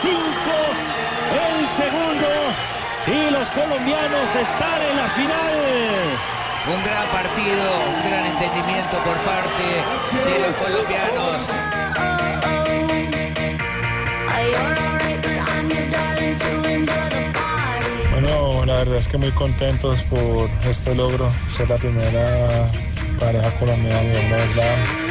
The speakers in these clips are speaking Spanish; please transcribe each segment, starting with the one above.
5 el segundo y los colombianos están en la final. Un gran partido, un gran entendimiento por parte de los colombianos. Bueno, la verdad es que muy contentos por este logro, ser la primera pareja colombiana de una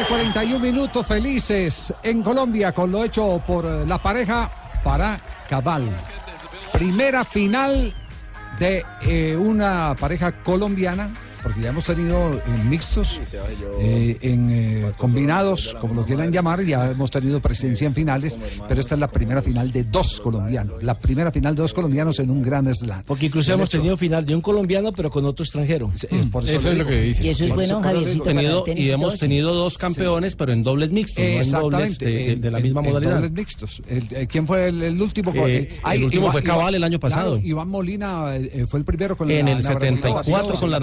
tarde, 41 minutos felices en Colombia con lo hecho por la pareja para Cabal. Primera final de eh, una pareja colombiana, porque ya hemos tenido en mixtos, eh, en eh, combinados, como lo quieran llamar, ya hemos tenido presencia en finales, pero esta es la primera final de dos colombianos, la primera final de dos colombianos en un gran slam. Porque incluso El hemos hecho- tenido final de un colombiano, pero con otro extranjero. Eh, por eso, es lo que dice. Y eso es bueno, Javiercito, Tenido- el y hemos tenido dos campeones, pero en dobles mixtos, no en dobles Exactamente. de, de- de la en- misma en- en modalidad. dobles mixtos. El- eh, ¿Quién fue el, el último? Eh, el último fue Cabal el año pasado. claro, Iván Molina eh, fue el primero con En la el Navratilova, 74 ¿sí? con la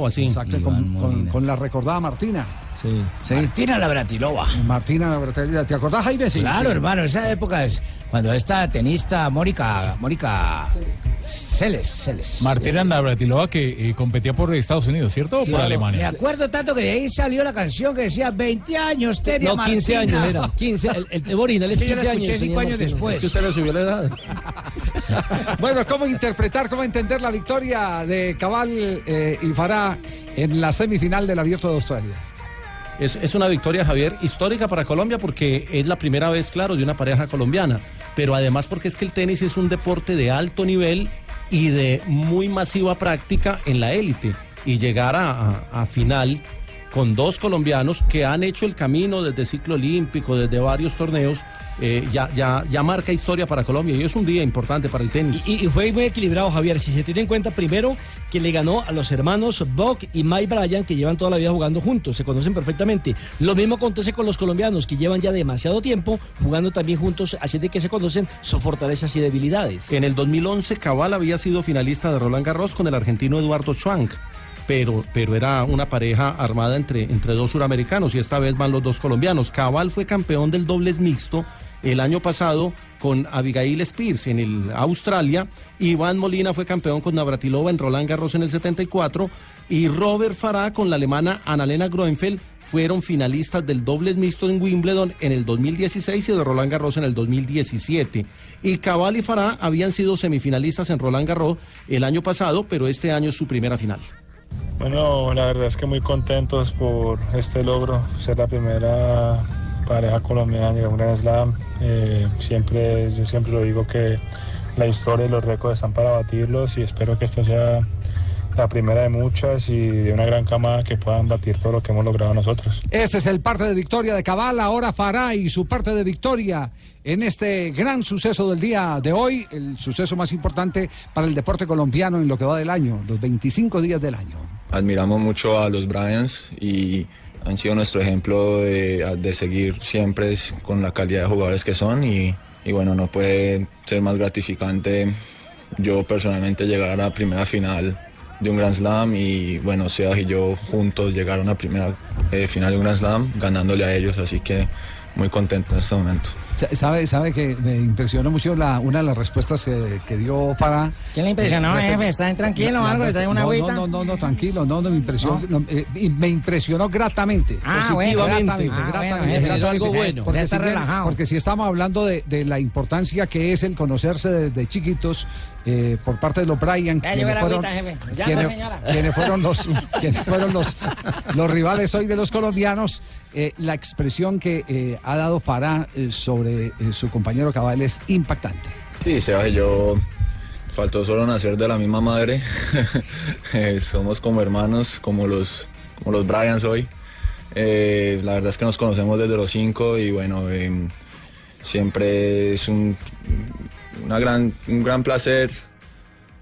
Navratilova, sí. Exacto, con, con- con la recordada Martina. Sí. Sí. Martina Labratilova. Martina Navratilova. ¿Te acordás, Jaime? Sí. Claro, Sí. hermano, esa época es cuando esta tenista Mónica, Mónica Celes, Celes. Martina Navratilova que eh, competía por Estados Unidos, ¿cierto? O por Claro, Me Alemania. acuerdo tanto que de ahí salió la canción que decía 20 años tenía No, 15 Martina. años era. 15, el, el, original es Sí, yo 15 la años. escuché cinco señor años Martínez. después. Es que usted le subió la edad. Bueno, ¿cómo interpretar, cómo entender la victoria de Cabal eh, y Farah en la semifinal del Abierto de Australia? Es, es una victoria, Javier, histórica para Colombia porque es la primera vez, claro, de una pareja colombiana. Pero además porque es que el tenis es un deporte de alto nivel y de muy masiva práctica en la élite. Y llegar a, final con dos colombianos que han hecho el camino desde ciclo olímpico, desde varios torneos, eh, ya, ya, ya marca historia para Colombia y es un día importante para el tenis. Y, y fue muy equilibrado, Javier. Si se tiene en cuenta, primero, que le ganó a los hermanos Buck y Mike Bryan, que llevan toda la vida jugando juntos, se conocen perfectamente. Lo mismo acontece con los colombianos, que llevan ya demasiado tiempo jugando también juntos, así de que se conocen sus fortalezas y debilidades. En el 2011, Cabal había sido finalista de Roland Garros con el argentino Eduardo Schwank. Pero, pero era una pareja armada entre, entre dos suramericanos y esta vez van los dos colombianos. Cabal fue campeón del dobles mixto el año pasado con Abigail Spears en el Australia. Iván Molina fue campeón con Navratilova en Roland Garros en el 74 y Robert Farah con la alemana Annalena Groenfeld fueron finalistas del dobles mixto en Wimbledon en el 2016 y de Roland Garros en el 2017. Y Cabal y Farah habían sido semifinalistas en Roland Garros el año pasado, pero este año es su primera final. Bueno, la verdad es que muy contentos por este logro, ser la primera pareja colombiana de un Grand Slam. Eh, siempre, yo siempre lo digo que la historia y los récords están para batirlos y espero que esta sea la primera de muchas y de una gran camada que puedan batir todo lo que hemos logrado nosotros. Este es el parte de victoria de Cabal, ahora Farah y su parte de victoria en este gran suceso del día de hoy, el suceso más importante para el deporte colombiano en lo que va del año, los 25 días del año. admiramos mucho a los Bryans y han sido nuestro ejemplo de, de seguir siempre con la calidad de jugadores que son y, y bueno, no puede ser más gratificante yo personalmente llegar a la primera final de un Grand Slam y bueno, Sebas y yo juntos llegar a primera eh, final de un Grand Slam ganándole a ellos, así que muy contento en este momento. Sa- Sabe, sabe que me impresionó mucho la, una de las respuestas eh, que dio Farah. ¿Quién le impresionó, Eh, jefe? ¿Está tranquilo o algo? ¿Está en una no, agüita? No, no, no, no, tranquilo, no, no, me impresionó, no, eh, me impresionó gratamente. Ah, bueno, gratamente, ah, gratamente, bueno, jefe, gratamente. algo bueno. Porque, si está bien- relajado. porque si estamos hablando de, de la importancia que es el conocerse desde chiquitos eh, por parte de los Bryan, Ya llegó la agüita, jefe. Ya no, quienes, señora. quienes fueron los quienes fueron los, los rivales hoy de los colombianos, eh, la expresión que eh, ha dado Farah eh, sobre eh, su compañero Cabal es impactante. Sí, Sebas y yo faltó solo nacer de la misma madre. Eh, somos como hermanos, como los, como los Bryans hoy. Eh, la verdad es que nos conocemos desde los cinco y bueno, eh, siempre es un, una gran, un gran placer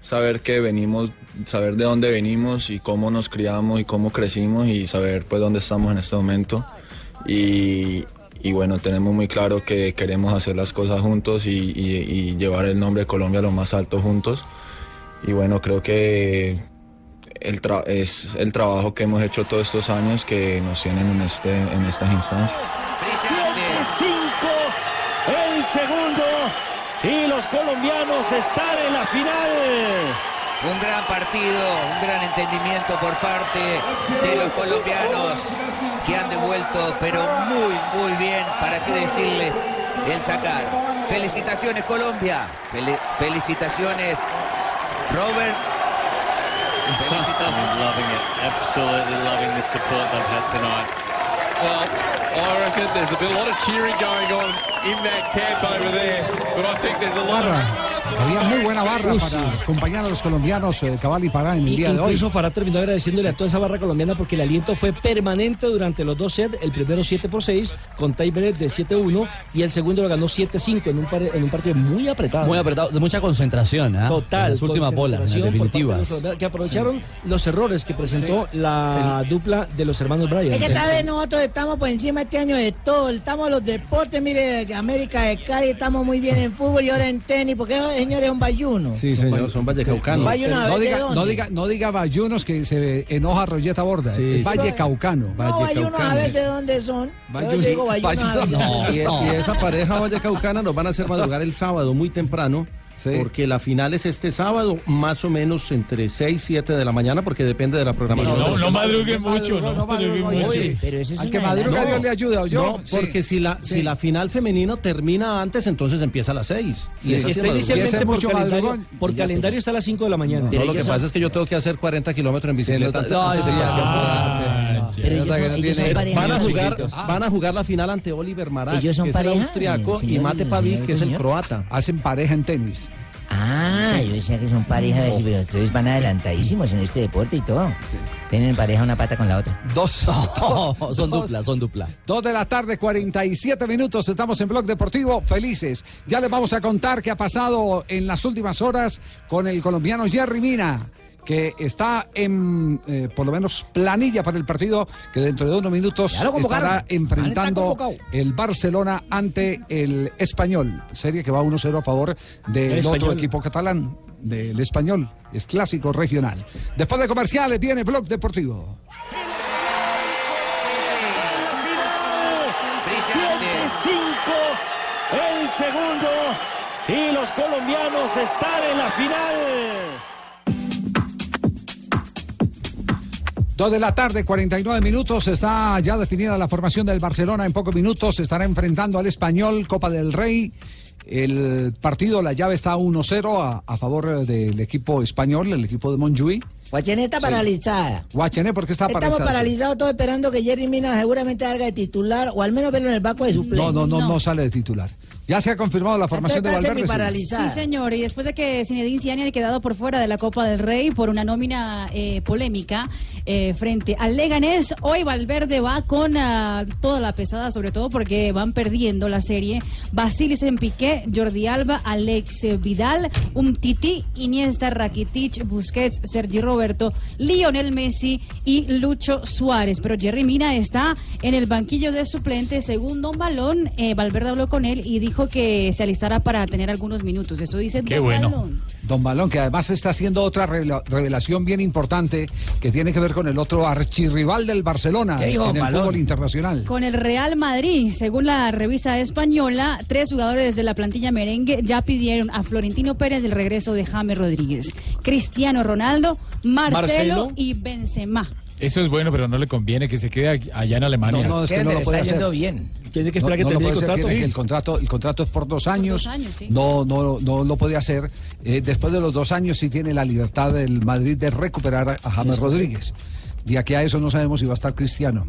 saber que venimos, saber de dónde venimos y cómo nos criamos y cómo crecimos y saber pues dónde estamos en este momento. Y, y bueno, tenemos muy claro que queremos hacer las cosas juntos y, y- y llevar el nombre de Colombia a lo más alto juntos. Y bueno, creo que el tra- es el trabajo que hemos hecho todos estos años que nos tienen en, este, en estas instancias. 5 el segundo y los colombianos están en la final. Un gran partido, un gran entendimiento por parte de los colombianos que han devuelto, pero muy, muy bien, para qué decirles, el sacar. Felicitaciones Colombia, Fel- felicitaciones Robert. Felicitaciones. loving it, absolutely loving the support they've had tonight. Well, I reckon there's a, bit, a lot of cheering going on in that camp over there, but I think there's a lot Barra. of... Había muy buena barra Uy, para sí. acompañar a los colombianos eh, Cabal y Pará en el Y- día de hoy. Incluso Farah terminó agradeciéndole a toda esa barra colombiana porque el aliento fue permanente durante los dos sets. El primero 7 por 6 con tiebreak de 7-1 y el segundo lo ganó 7-5 en un, par- en un partido muy apretado. Muy apretado, de mucha concentración, ¿ah? Total. En las últimas bolas, en las de definitivas. Que aprovecharon los errores que presentó la dupla de los hermanos Bryan. Es que esta vez nosotros estamos por encima este año de todo. Estamos en los deportes, mire, América de Cali estamos muy bien en fútbol y ahora en tenis, porque esos señores son bayunos. Sí, señor, son vallecaucanos. Vaya una no, vez, ¿de diga, no, diga, no diga Bayunos que se enoja Rolleta Borda. Sí, es Valle sí. Caucano. No, bayunos a ver de dónde son. Bayuno- Yo digo de Bayuno- dónde Y, son. y esa pareja vallecaucana nos van a hacer madrugar el sábado muy temprano. Sí. Porque la final es este sábado, más o menos entre 6 y 7 de la mañana, porque depende de la programación. No, no canal. madruguen mucho, no, no madruguen mucho. mucho. Pero eso es Al que madruga. Dios le ayuda, ¿o yo? No, porque si, la, si la final femenino termina antes, entonces empieza a las 6. Sí, y sí está es madrugada. inicialmente Empieza por mucho calendario, por Ya, calendario está a las 5 de la mañana. No, Pero lo que pasa es que yo tengo que hacer 40 kilómetros en bicicleta. antes- No, Pero ellos son, no ellos son pareja. Van a ¿no? jugar, van a jugar la final ante Oliver Marat, ¿Ellos son que es el pareja? austriaco, El y Mate Pavic, que es el croata. Hacen pareja en tenis. Ah, yo decía que son pareja, así, pero ustedes van adelantadísimos en este deporte y todo. Tienen pareja una pata con la otra. Dos. dos- son dos- dupla, son dupla. Dos de la tarde, 47 minutos. Estamos en Blog Deportivo. Felices. Ya les vamos a contar qué ha pasado en las últimas horas con el colombiano Jerry Mina, que está en, eh, por lo menos, planilla para el partido que dentro de unos minutos estará enfrentando el Barcelona ante el Español. Serie que va 1-0 a favor del El otro equipo catalán, del Español. Es clásico regional. Después de comerciales viene Blog Deportivo. Brillante. 5 el segundo y los colombianos están en la final. Dos de la tarde, 49 minutos. Está ya definida la formación del Barcelona. En pocos minutos se estará enfrentando al Español, Copa del Rey. El partido, la llave está 1-0 a, a favor eh, del equipo español, el equipo de Montjuic. Guachene está paralizada. Guachené, ¿por qué está Estamos paralizado? paralizados todos esperando que Jerry Mina seguramente salga de titular o al menos verlo en el banco de No, suplentes. no, no, no, sale de titular. Ya se ha confirmado la formación de Valverde. sí. señor. Y después de que Zinedine Zidane haya quedado por fuera de la Copa del Rey por una nómina eh, polémica eh, frente al Leganés, hoy Valverde va con ah, toda la pesada, sobre todo porque van perdiendo la serie. Basilis en Piqué, Jordi Alba, Alex Vidal, Umtiti, Iniesta, Rakitic, Busquets, Sergi Roberto, Lionel Messi y Lucho Suárez. Pero Jerry Mina está en el banquillo de suplentes, según Don Balón. Eh, Valverde habló con él y dijo que se alistará para tener algunos minutos. Eso dice Qué Don bueno. Balón. Don Balón, que además está haciendo otra revela- revelación bien importante que tiene que ver con el otro archirrival del Barcelona ¿Qué dijo en el Balón? fútbol internacional. Con el Real Madrid, según la revista española, tres jugadores de la plantilla merengue ya pidieron a Florentino Pérez el regreso de James Rodríguez, Cristiano Ronaldo, Marcelo, Marcelo. y Benzema. Eso es bueno, pero no le conviene que se quede allá en Alemania. No, no, es que no lo puede hacer. bien. Tiene que No, esperar que no termine puede el contrato. tiene que el contrato, el contrato es por dos años. años, sí. No, no, no lo puede hacer. Eh, después de los dos años sí tiene la libertad del Madrid de recuperar a- a James Rodríguez. De aquí a eso no sabemos si va a estar Cristiano,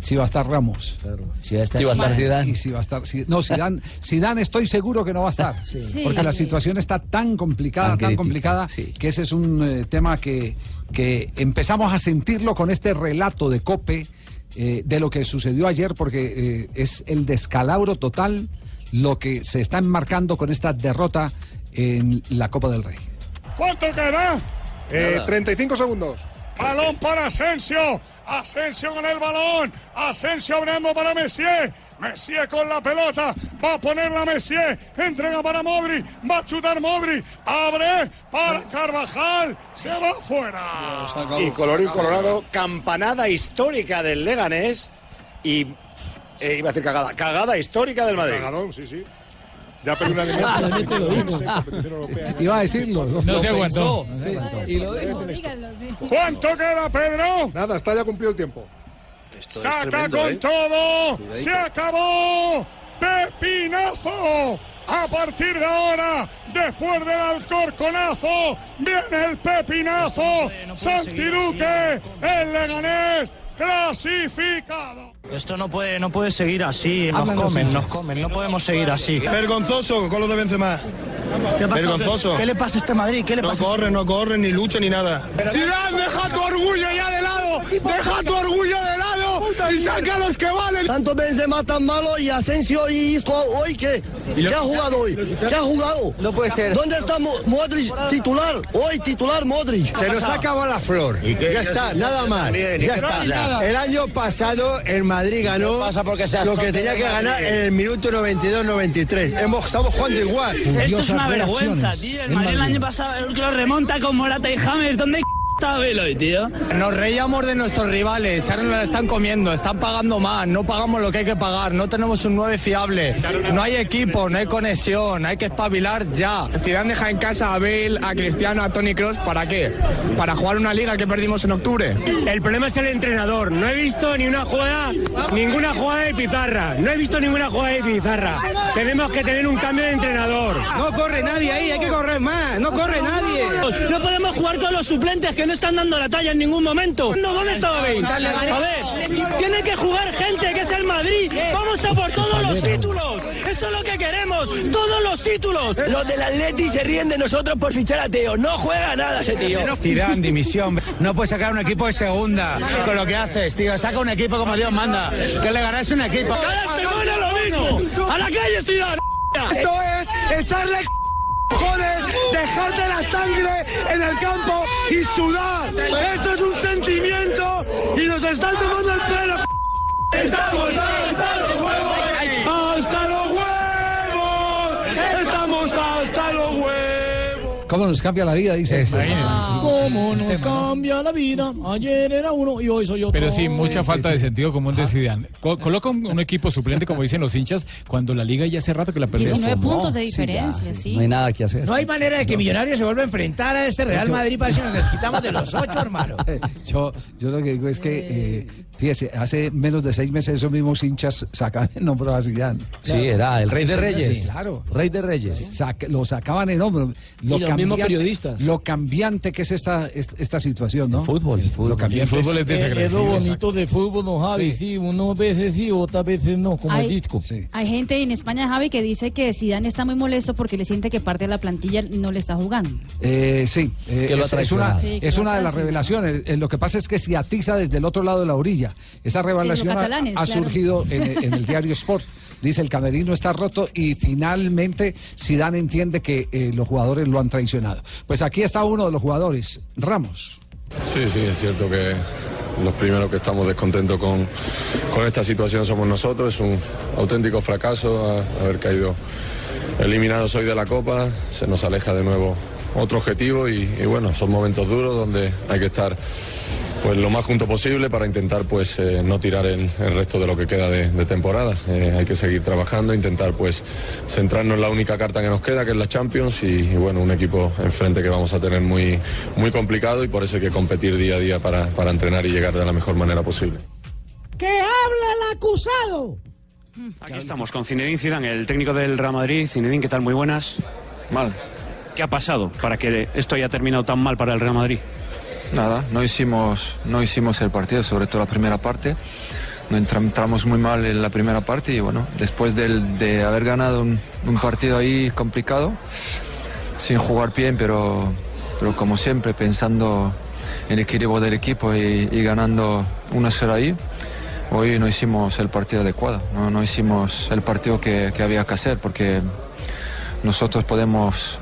si va a estar Ramos. Si va a estar, Sí, va a estar Zidane. Y si va a estar, si- no, Zidane, Zidane estoy seguro que no va a estar, Sí. porque la situación está tan complicada, Tan tan, crítica, complicada, sí. que ese es un eh, tema que, que empezamos a sentirlo con este relato de Cope eh, de lo que sucedió ayer, porque eh, es el descalabro total lo que se está enmarcando con esta derrota en la Copa del Rey. ¿Cuánto queda? Eh, 35 segundos. Balón para Asensio. Asensio con el balón. Asensio abriendo para Messier. Messier con la pelota. Va a ponerla Messier. Entrega para Modri. Va a chutar Modri. Abre para Carvajal. Se va fuera. Y colorín colorado, campanada histórica del Leganés y eh, iba a decir cagada, cagada histórica del Madrid. Cagadón, sí, sí. Ya perdí una lo dijo. Iba a decirlo. No se aguantó. pensó, sí. Y lo ¿Cuánto queda, Pedro? Nada, está ya cumplido el tiempo. Saca tremendo, con ¿eh? todo. Cuidadito. Se acabó. Pepinazo. A partir de ahora, después del alcorconazo, viene el pepinazo. Santiduque, el Leganés, clasificado. Esto no puede, no puede seguir así, nos comen, nos comen, no podemos seguir así. Vergonzoso con los de Benzema. ¿Qué pasa? Vergonzoso. ¿Qué le pasa a este Madrid? ¿Qué le no pasa? corre, no corre, ni lucha, ni nada. Zidane, deja tu orgullo ya de lado. Deja tu orgullo de lado y saca a los que valen. Tanto Benzema tan malo y Asensio y Isco hoy que ¿qué ha jugado hoy? ¿Qué ha jugado? No puede ser. ¿Dónde está Mo- Modric titular? Hoy titular Modric. Se nos acabó la flor. Ya está, nada más. Ya está. El año pasado el Madrid ganó lo que tenía que ganar en el minuto 92-93. Hemos- Estamos jugando igual. Esto es una vergüenza, tío. El Madrid el año pasado el que lo remonta con Morata y James. ¿Dónde está tío? Nos reíamos de nuestros rivales, ahora nos la están comiendo, están pagando más, no pagamos lo que hay que pagar, no tenemos un 9 fiable, no hay equipo, no hay conexión, hay que espabilar ya. Zidane deja en casa a Bale, a Cristiano, a Tony Cross, ¿para qué? ¿Para jugar una liga que perdimos en octubre? El problema es el entrenador. No he visto ni una jugada, ninguna jugada de pizarra. No he visto ninguna jugada de pizarra. Tenemos que tener un cambio de entrenador. No corre nadie ahí, hay que correr más, no corre nadie. No podemos jugar con los suplentes que no están dando la talla en ningún momento. No, ¿dónde está Bale? A ver, tiene que jugar gente que es el Madrid. Vamos a por todos los títulos. Eso es lo que queremos, todos los títulos. Los del Atleti se ríen de nosotros por fichar a Teo. No juega nada ese tío. Zidane, dimisión. No puedes sacar un equipo de segunda con lo que haces, tío. Saca un equipo como Dios manda. Que le ganas un equipo. Cada semana lo mismo. A la calle, Zidane. Esto es echarle joder, dejarte la sangre en el campo y sudar. Esto es un sentimiento y nos están tomando el pelo. Estamos hasta los ¿Cómo nos cambia la vida? Dice. ¿Cómo nos cambia la vida? Ayer era uno y hoy soy otro. Pero sí, mucha falta de sentido común de Zidane. Co- coloca un, un equipo suplente, como dicen los hinchas, cuando la liga ya hace rato que la perdió. 19 No, puntos de sí, diferencia, sí. No hay nada que hacer. No hay manera de que Millonarios se vuelva a enfrentar a este Real Madrid para si nos desquitamos de los ocho, hermano. Yo, yo lo que digo es que, eh, fíjese, hace menos de seis meses esos mismos hinchas sacaban el nombre a Zidane. Sí, era el rey de reyes. sí, claro. Rey de reyes. Sac- lo sacaban en hombro. Lo mismos periodistas. Lo cambiante que es esta, esta, esta situación, ¿no? fútbol. Lo cambiante El fútbol es Es lo bonito de fútbol, no Javi. Sí, uno veces sí, otras veces no, como el disco. Hay gente en España, Javi, que dice que Zidane está muy molesto porque le siente que parte de la plantilla no le está jugando. Eh, sí, eh, Que lo es, es una, traicionado. Sí, que es lo una de las revelaciones. Eh, lo que pasa es que se atiza desde el otro lado de la orilla. Esta revelación ha, catalanes, ha claro. surgido en, en el diario Sport. Dice el camerino está roto y finalmente Zidane entiende que eh, los jugadores lo han traicionado. Pues aquí está uno de los jugadores, Ramos. Sí, sí, es cierto que los primeros que estamos descontentos con, con esta situación somos nosotros. Es un auténtico fracaso haber caído eliminados hoy de la Copa. Se nos aleja de nuevo otro objetivo y, y bueno, son momentos duros donde hay que estar pues lo más junto posible para intentar pues eh, no tirar el, el resto de lo que queda de, de temporada. Eh, hay que seguir trabajando, intentar pues centrarnos en la única carta que nos queda, que es la Champions y, y, bueno, un equipo enfrente que vamos a tener muy, muy complicado y por eso hay que competir día a día para, para entrenar y llegar de la mejor manera posible. ¡Que habla el acusado! Aquí estamos con Zinedine Zidane, el técnico del Real Madrid. Zinedine, ¿qué tal? Muy buenas. Mal. ¿Qué ha pasado para que esto haya terminado tan mal para el Real Madrid? Nada, no hicimos, no hicimos el partido, sobre todo la primera parte. No entra- entramos muy mal en la primera parte y bueno, después de haber ganado un, un partido ahí complicado, sin jugar bien, pero, pero como siempre pensando en el equilibrio del equipo y, y ganando 1-0 ahí, hoy no hicimos el partido adecuado, no, no hicimos el partido que, que había que hacer porque nosotros podemos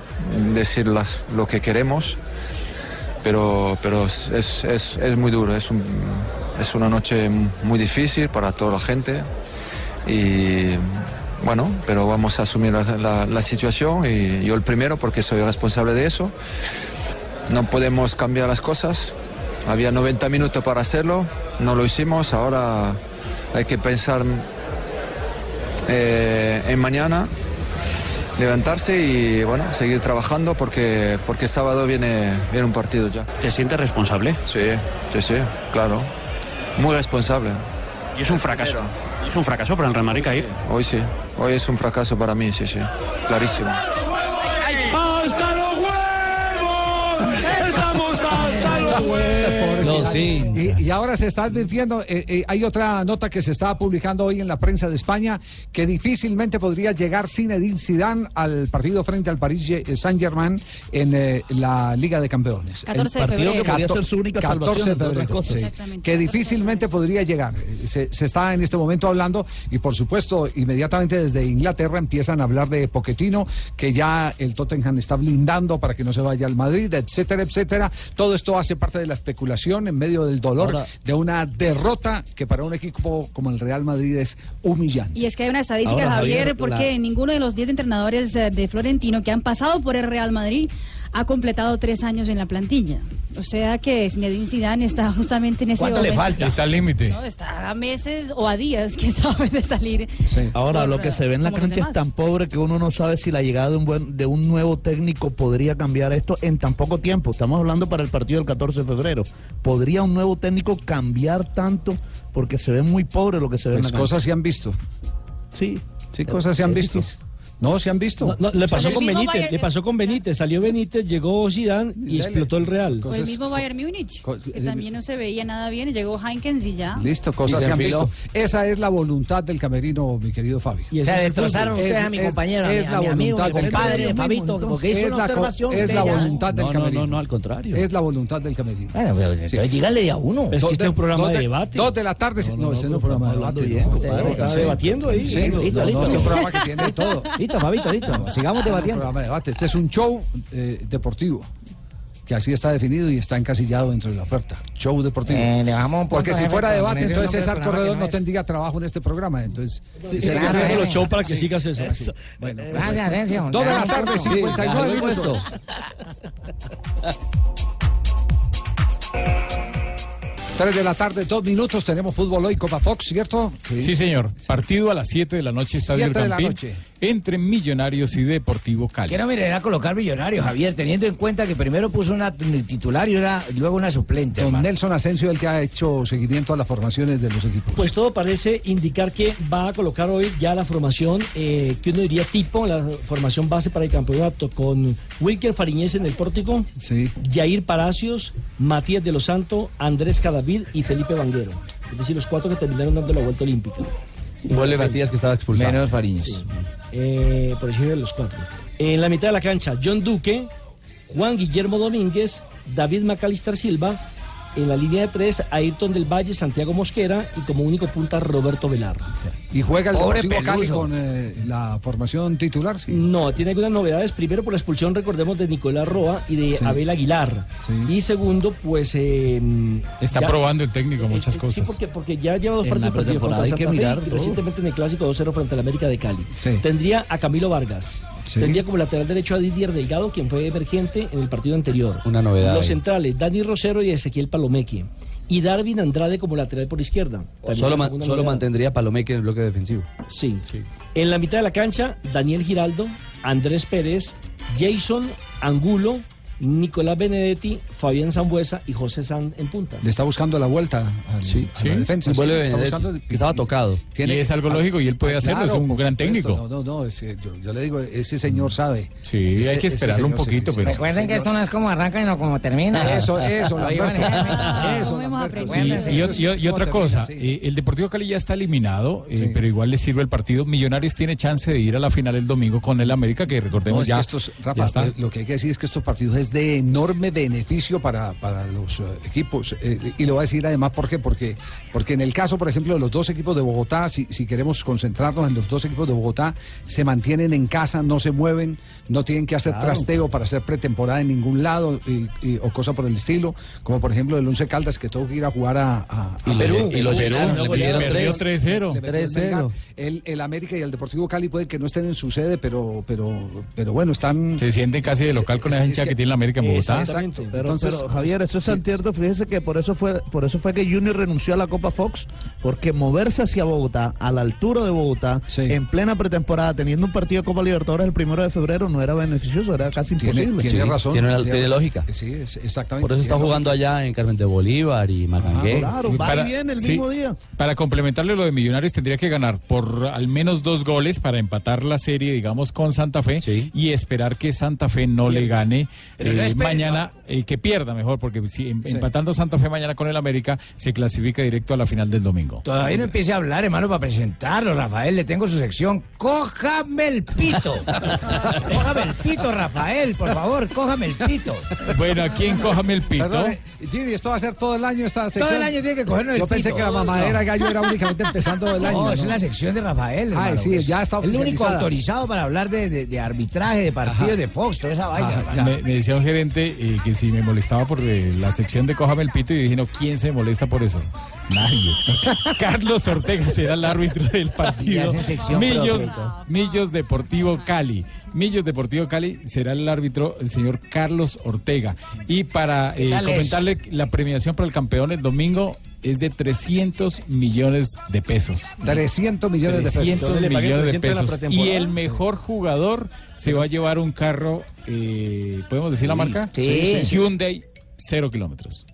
decir las, lo que queremos, pero, pero es, es- es- muy duro, es, un- es una noche muy difícil para toda la gente y bueno, pero vamos a asumir la, la- la situación y yo el primero porque soy responsable de eso. No podemos cambiar las cosas. Había 90 minutos para hacerlo, no lo hicimos, ahora hay que pensar eh, en mañana, levantarse y bueno, seguir trabajando porque, porque sábado viene, viene un partido ya. ¿Te sientes responsable? Sí, sí, sí, claro. Muy responsable. Y es un fracaso. Es un fracaso para el Real Madrid caer. Hoy sí, hoy es un fracaso para mí, sí, sí, clarísimo. ¡Hasta los huevos! ¡Estamos hasta los huevos! No, sí. Y, y ahora se está advirtiendo, eh, eh, hay otra nota que se está publicando hoy en la prensa de España, que difícilmente podría llegar Zinedine Zidane al partido frente al Paris Saint-Germain en eh, la Liga de Campeones. 14 de El partido que podría ser su única 14 salvación, de entre otras febrero, cosas. sí. Exactamente. Que difícilmente podría llegar. Eh, Se, se está en este momento hablando y por supuesto inmediatamente desde Inglaterra empiezan a hablar de Poquetino, que ya el Tottenham está blindando para que no se vaya al Madrid, etcétera, etcétera. Todo esto hace parte de la especulación en medio del dolor Ahora- de una derrota que para un equipo como el Real Madrid es humillante. Y es que hay una estadística, Ahora, Javier, Javier, porque la- ninguno de los 10 entrenadores eh, de Florentino que han pasado por el Real Madrid ha completado tres años en la plantilla. O sea que Zinedine Zidane está justamente en ese momento. Está al límite. No, está a meses o a días, quién sabe, de salir. Ahora, por, lo que se ve en la cancha es tan pobre que uno no sabe si la llegada de un, buen, de un nuevo técnico podría cambiar esto en tan poco tiempo. Estamos hablando para el partido del 14 de febrero. ¿Podría un nuevo técnico cambiar tanto? Porque se ve muy pobre lo que se ve en Pues la cosas cancha. se han visto. Sí. Sí, cosas se han visto. difícil. No, se han visto. No, no, le pasó El con mismo Benítez, Bayern- le pasó con Benítez, salió Benítez, llegó Zidane y explotó el Real. O el mismo Bayern Múnich, que también no se veía nada bien, y llegó Heinkens y ya. Listo, cosas Y se han enfiló. visto. Esa es la voluntad del camerino, mi querido Fabio. O sea, destrozaron ustedes a mi compañero, a mi- a mi amigo, mi compadre, Fabito, porque hizo es una la, observación Es la voluntad del No, no, camerino. no, no, al contrario. Es la voluntad del camerino. Bueno, entonces dígale a uno. Es que este es un programa de debate. Dos de la tarde. No, este no es un programa de debate. Está debatiendo ahí. Listo, listo. es un programa que tiene todo. Listo. Sigamos Es un debatiendo. programa de debate. Este es un show eh, deportivo. Que así está definido y está encasillado dentro de la oferta. Show deportivo. Eh, le punto, Porque si fuera debate, entonces César Corredor no no tendría trabajo en este programa. Entonces, Sí, sería- claro, Bueno, los shows para que siga César. Sí. Bueno, pues, Gracias, Asensio. Dos de la tarde, Sí, 59 algo minutos. Tres de la tarde, dos minutos. Tenemos fútbol hoy, Copa Fox, ¿cierto? Sí, señor. Partido a las 7 de la noche, Estadio Siete de la noche. Entre Millonarios y Deportivo Cali. Quiero mirar a colocar millonarios, Javier, teniendo en cuenta que primero puso una titular y una- luego una suplente. Don hermano. Nelson Asensio, el que ha hecho seguimiento a las formaciones de los equipos. Pues todo parece indicar que va a colocar hoy ya la formación eh, que uno diría tipo, la formación base para el campeonato, con Wilker Fariñez en el pórtico, Jair Palacios, Matías de los Santos, Andrés Cadavid y Felipe Vanguero. Es decir, los cuatro que terminaron dando la vuelta olímpica. Vuelve Matías que estaba expulsado. Menos Fariñez. Eh, por decir de los cuatro. En la mitad de la cancha, John Duque, Juan Guillermo Domínguez, David Macalister Silva. En la línea de tres, Ayrton del Valle, Santiago Mosquera y como único punta Roberto Velar. ¿Y juega el Pobre Deportivo Cali Peluso. con eh, la formación titular? Sí. No, tiene algunas novedades. Primero por la expulsión, recordemos, de Nicolás Roa y de Sí. Abel Aguilar. Y segundo, pues... eh, Está ya- probando el técnico muchas Sí, cosas. porque, porque ya lleva dos partidos la perdidos contra Santa Fe y recientemente en el Clásico 2-0 frente al América de Cali. Sí. Tendría a Camilo Vargas. Sí. Tendría como lateral derecho a Didier Delgado, quien fue emergente en el partido anterior. Una novedad Los ahí. centrales, Dani Rosero y Ezequiel Palomeque. Y Darwin Andrade como lateral por izquierda. Solo, novedad. mantendría Palomeque en el bloque defensivo. Sí. En la mitad de la cancha, Daniel Giraldo, Andrés Pérez, Jason Angulo, Nicolás Benedetti, Fabián Zambuesa y José Sand en punta. Le está buscando la vuelta al- a la defensa. Y vuelve sí, está buscando- que estaba tocado. Y es algo lógico y él puede hacerlo, es un gran supuesto. técnico. No, no, no, es que yo, yo le digo, ese señor sabe. Sí, Ese- hay que esperarlo un poquito, sí, pero... sí, Recuerden que esto no es como arranca, sino como termina. Eso, eso, Ahí Lamberto. van. Eso, Lamberto. Y, y- y- y otra ¿Cómo cosa, termina? Sí. eh, el Deportivo Cali ya está eliminado, eh, Sí. pero igual le sirve el partido. Millonarios tiene chance de ir a la final el domingo con el América, que recordemos No, es ya, que estos, ya está. lo- lo que hay que decir es que estos partidos es de enorme beneficio para, para los eh, equipos. Eh, y lo voy a decir además, ¿por qué? Porque, porque en el caso, por ejemplo, de los dos equipos de Bogotá, si, si queremos concentrarnos en los dos equipos de Bogotá, se mantienen en casa, no se mueven, no tienen que hacer Claro. trasteo para hacer pretemporada en ningún lado y- y- o cosa por el estilo, como por ejemplo el Once Caldas que tuvo que ir a jugar a, a- a Y lo- Perú. y lo llenaron, le metieron Perdió tres. 3-0. Le metieron 3-0. Melgar. El, el América y el Deportivo Cali puede que no estén en su sede, pero, pero, pero bueno, están... Se sienten casi de local con Es- esa es hinchada que- que tiene la América en Bogotá. Exacto. Pero, Entonces, pero, Javier, eso es tan cierto. Fíjese que por eso fue por eso fue que Junior renunció a la Copa Fox, porque moverse hacia Bogotá, a la altura de Bogotá, en plena pretemporada, teniendo un partido de Copa Libertadores el primero de febrero, no era beneficioso, era casi Tiene, imposible. tiene razón. tiene la- tiene lógica. Sí, es- exactamente. Por eso está jugando allá en Carmen de Bolívar y Macangué. claro, va y viene el sí, mismo día. Para complementarle lo de Millonarios tendría que ganar por al menos dos goles para empatar la serie, digamos, con Santa Fe y esperar que Santa Fe no le gane Pero no eh, espere, mañana, eh, que pierda mejor, porque si em- Sí. empatando Santa Fe mañana con el América se clasifica directo a la final del domingo. Todavía no empiece a hablar, hermano, para presentarlo, Rafael. Le tengo su sección. ¡Cójame el pito! ¡Cójame el pito, Rafael! Por favor, cójame el pito. Bueno, aquí en Cójame el Pito. Perdón, Jimmy, esto va a ser todo el año esta sección. Todo el año tiene que cogernos el Yo pensé pito. que la mamadera No. gallo era únicamente empezando el año. No, es la sección de Rafael. Ah, hermano, sí, pues. ya está Es el único autorizado para hablar de, de- de arbitraje, de partidos, Ajá. de Fox, toda esa vaina. Me decía un gerente eh, que si me molestaba por eh, la sección de Cójame el Pito y dije, no, ¿quién se molesta por eso? Nadie. Carlos Ortega será el árbitro del partido. Millos. Millos Deportivo Cali. Millos Deportivo Cali será el árbitro el señor Carlos Ortega. Y para ¿Qué eh, es? comentarle, la premiación para el campeón el domingo es de 300 millones de pesos. 300 millones de pesos. 300 Donde le paguen millones de 300 de la pesos. Y el mejor jugador se va a llevar un carro, eh, ¿podemos decir la marca? Sí. Hyundai, cero kilómetros.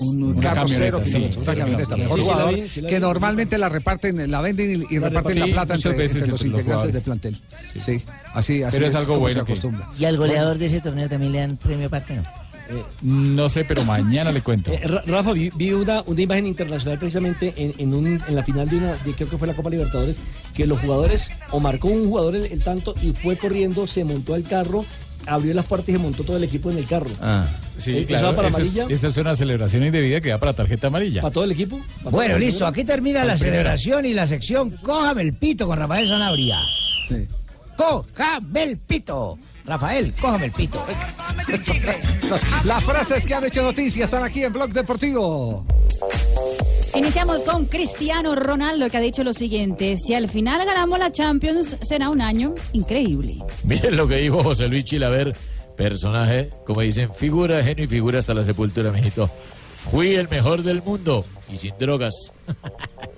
Un, un Una carro camioneta, cero sí, kilómetros, una cero camioneta. kilómetros. Mejor Sí, sí, la jugador vi, sí, la que normalmente la reparten, la venden y, y La reparten la plata entre, muchas veces entre los integrantes del jugadores. plantel. Sí, así, así Pero es algo bueno que-. ¿Y al goleador de ese torneo también le dan premio aparte, no? No sé, pero mañana le cuento. Eh, Ra- Rafa, vi, vi una, una imagen internacional precisamente en, en, un, en la final de una, de, creo que fue la Copa Libertadores, que los jugadores, o marcó un jugador el, el tanto y fue corriendo, se montó al carro, abrió las puertas y se montó todo el equipo en el carro. Ah, sí, ¿Eso claro. va para esa es- amarilla? esa es una celebración indebida que da para tarjeta amarilla. ¿Para todo el equipo? ¿Para todo Bueno, listo. Aquí termina la primero. celebración y la sección Cójame el pito con Rafael Sanabria. Sí. Cójame el pito. Rafael, cójame el pito. Las frases que han hecho noticia están aquí en Blog Deportivo. Iniciamos con Cristiano Ronaldo que ha dicho lo siguiente, si al final ganamos la Champions será un año increíble. Miren lo que dijo José Luis Chilaver, personaje, como dicen, figura, genio y figura hasta la sepultura, mijito. Fui el mejor del mundo y sin drogas.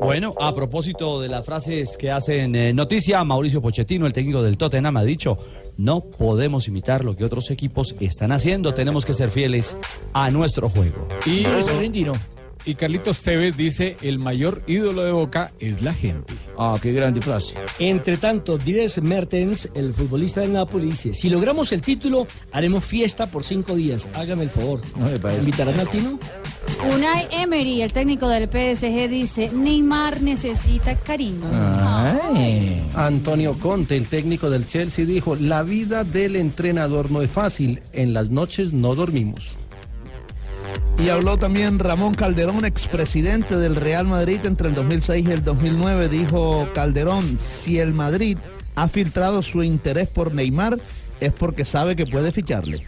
Bueno, a propósito de las frases que hacen eh, noticia, Mauricio Pochettino, el técnico del Tottenham, ha dicho, no podemos imitar lo que otros equipos están haciendo, tenemos que ser fieles a nuestro juego. Y, y Carlitos Tevez dice, el mayor ídolo de Boca es la gente. Ah, qué grande frase. Entre tanto, Dries Mertens, el futbolista del Napoli, dice, si logramos el título, haremos fiesta por cinco días. Hágame el favor. ¿Invitarán al Tino? Unai Emery, el técnico del PSG, dice, Neymar necesita cariño. Antonio Conte, el técnico del Chelsea, dijo, la vida del entrenador no es fácil, en las noches no dormimos. Y habló también Ramón Calderón, expresidente del Real Madrid entre el 2006 y el 2009. Dijo Calderón, si el Madrid ha filtrado su interés por Neymar, es porque sabe que puede ficharle.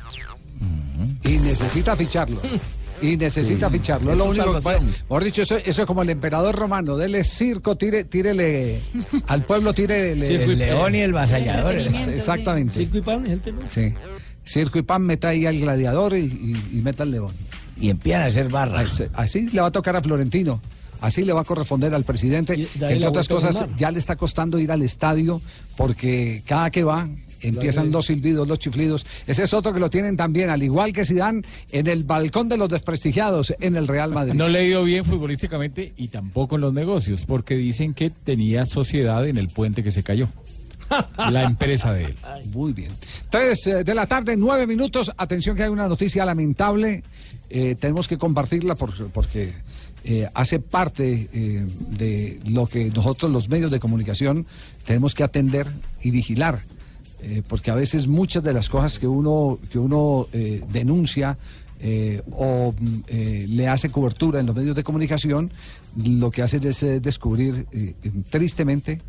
Y necesita ficharlo. Y necesita Sí. ficharlo. Es lo único que puede. Mejor dicho, eso, eso es como el emperador romano. Dele circo, tire, tírele al pueblo, tírele El león y el vasallador. Exactamente. Circo y pan tema. Sí. Circo y pan, meta ahí al gladiador y, y- y meta al león. Y empiezan a hacer barra. Así, le va a tocar a Florentino. Así le va a corresponder al presidente. de que entre otras cosas, ya le está costando ir al estadio porque cada que va empiezan los silbidos, los chiflidos. Ese es otro que lo tienen también, al igual que Zidane, en el balcón de los desprestigiados en el Real Madrid. No le ha ido bien futbolísticamente y tampoco en los negocios, porque dicen que tenía sociedad en el puente que se cayó. La empresa de él. Muy bien. Tres eh, de la tarde, nueve minutos. Atención que hay una noticia lamentable. Eh, tenemos que compartirla por- porque eh, hace parte eh, de lo que nosotros los medios de comunicación tenemos que atender y vigilar. eh, porque a veces muchas de las cosas que uno, que uno denuncia o mm, le hace cobertura en los medios de comunicación, lo que hace es descubrir tristemente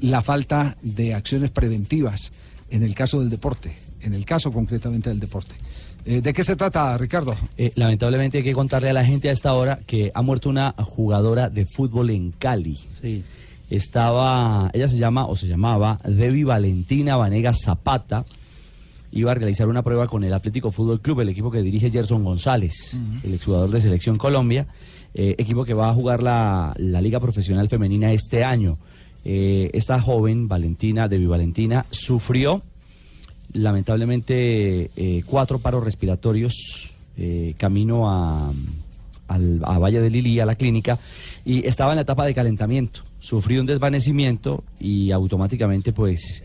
la falta de acciones preventivas en el caso del deporte, en el caso concretamente del deporte. Eh, ¿De qué se trata, Ricardo? Eh, lamentablemente hay que contarle a la gente a esta hora que ha muerto una jugadora de fútbol en Cali. Estaba, ella se llama o se llamaba Debbie Valentina Vanegas Zapata. Iba a realizar una prueba con el Atlético Fútbol Club, el equipo que dirige Gerson González, el exjugador de Selección Colombia, eh, equipo que va a jugar la, la Liga Profesional Femenina este año. Eh, esta joven, Valentina, Debbie Valentina, sufrió lamentablemente eh, cuatro paros respiratorios eh, camino a, al- a Valle de Lili, a la clínica, y estaba en la etapa de calentamiento. Sufrió un desvanecimiento y automáticamente, pues,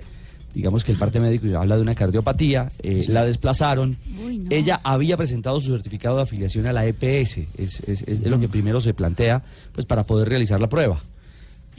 digamos que el parte médico habla de una cardiopatía, eh, la desplazaron. Ella había presentado su certificado de afiliación a la EPS, es, es- es lo que primero se plantea, pues, para poder realizar la prueba.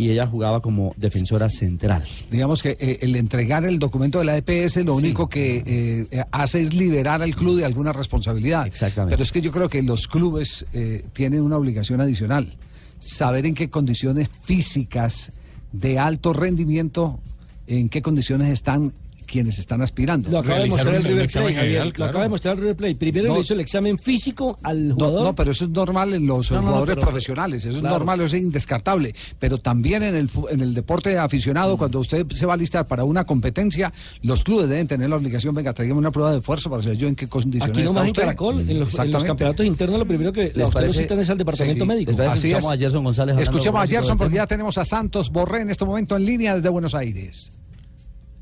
Y ella jugaba como defensora central. Digamos que eh, el entregar el documento de la EPS lo único que eh, eh, hace es liberar al club de alguna responsabilidad. Exactamente. Pero es que yo creo que los clubes eh, tienen una obligación adicional. Saber en qué condiciones físicas de alto rendimiento, en qué condiciones están quienes están aspirando. Lo acaba de mostrar el River Plate, Javier. general, Lo claro. acaba de mostrar el River Plate. Primero No. le hizo el examen físico al jugador. no, pero eso es normal en los No, no, no, jugadores pero- profesionales, eso Claro. es normal, eso es indescartable. Pero también en el, en el deporte Mm. aficionado, cuando usted se va a listar para una competencia, los clubes deben tener la obligación, venga, tráigame una prueba de esfuerzo para saber yo en qué condiciones Aquí está usted. Caracol, en los, en los campeonatos internos, lo primero que ¿Les parece? citan es al departamento Sí. médico. Así Escuchamos es. a Gerson González Escuchemos a Gerson porque ya tenemos a Santos Borré en este momento en línea desde Buenos Aires.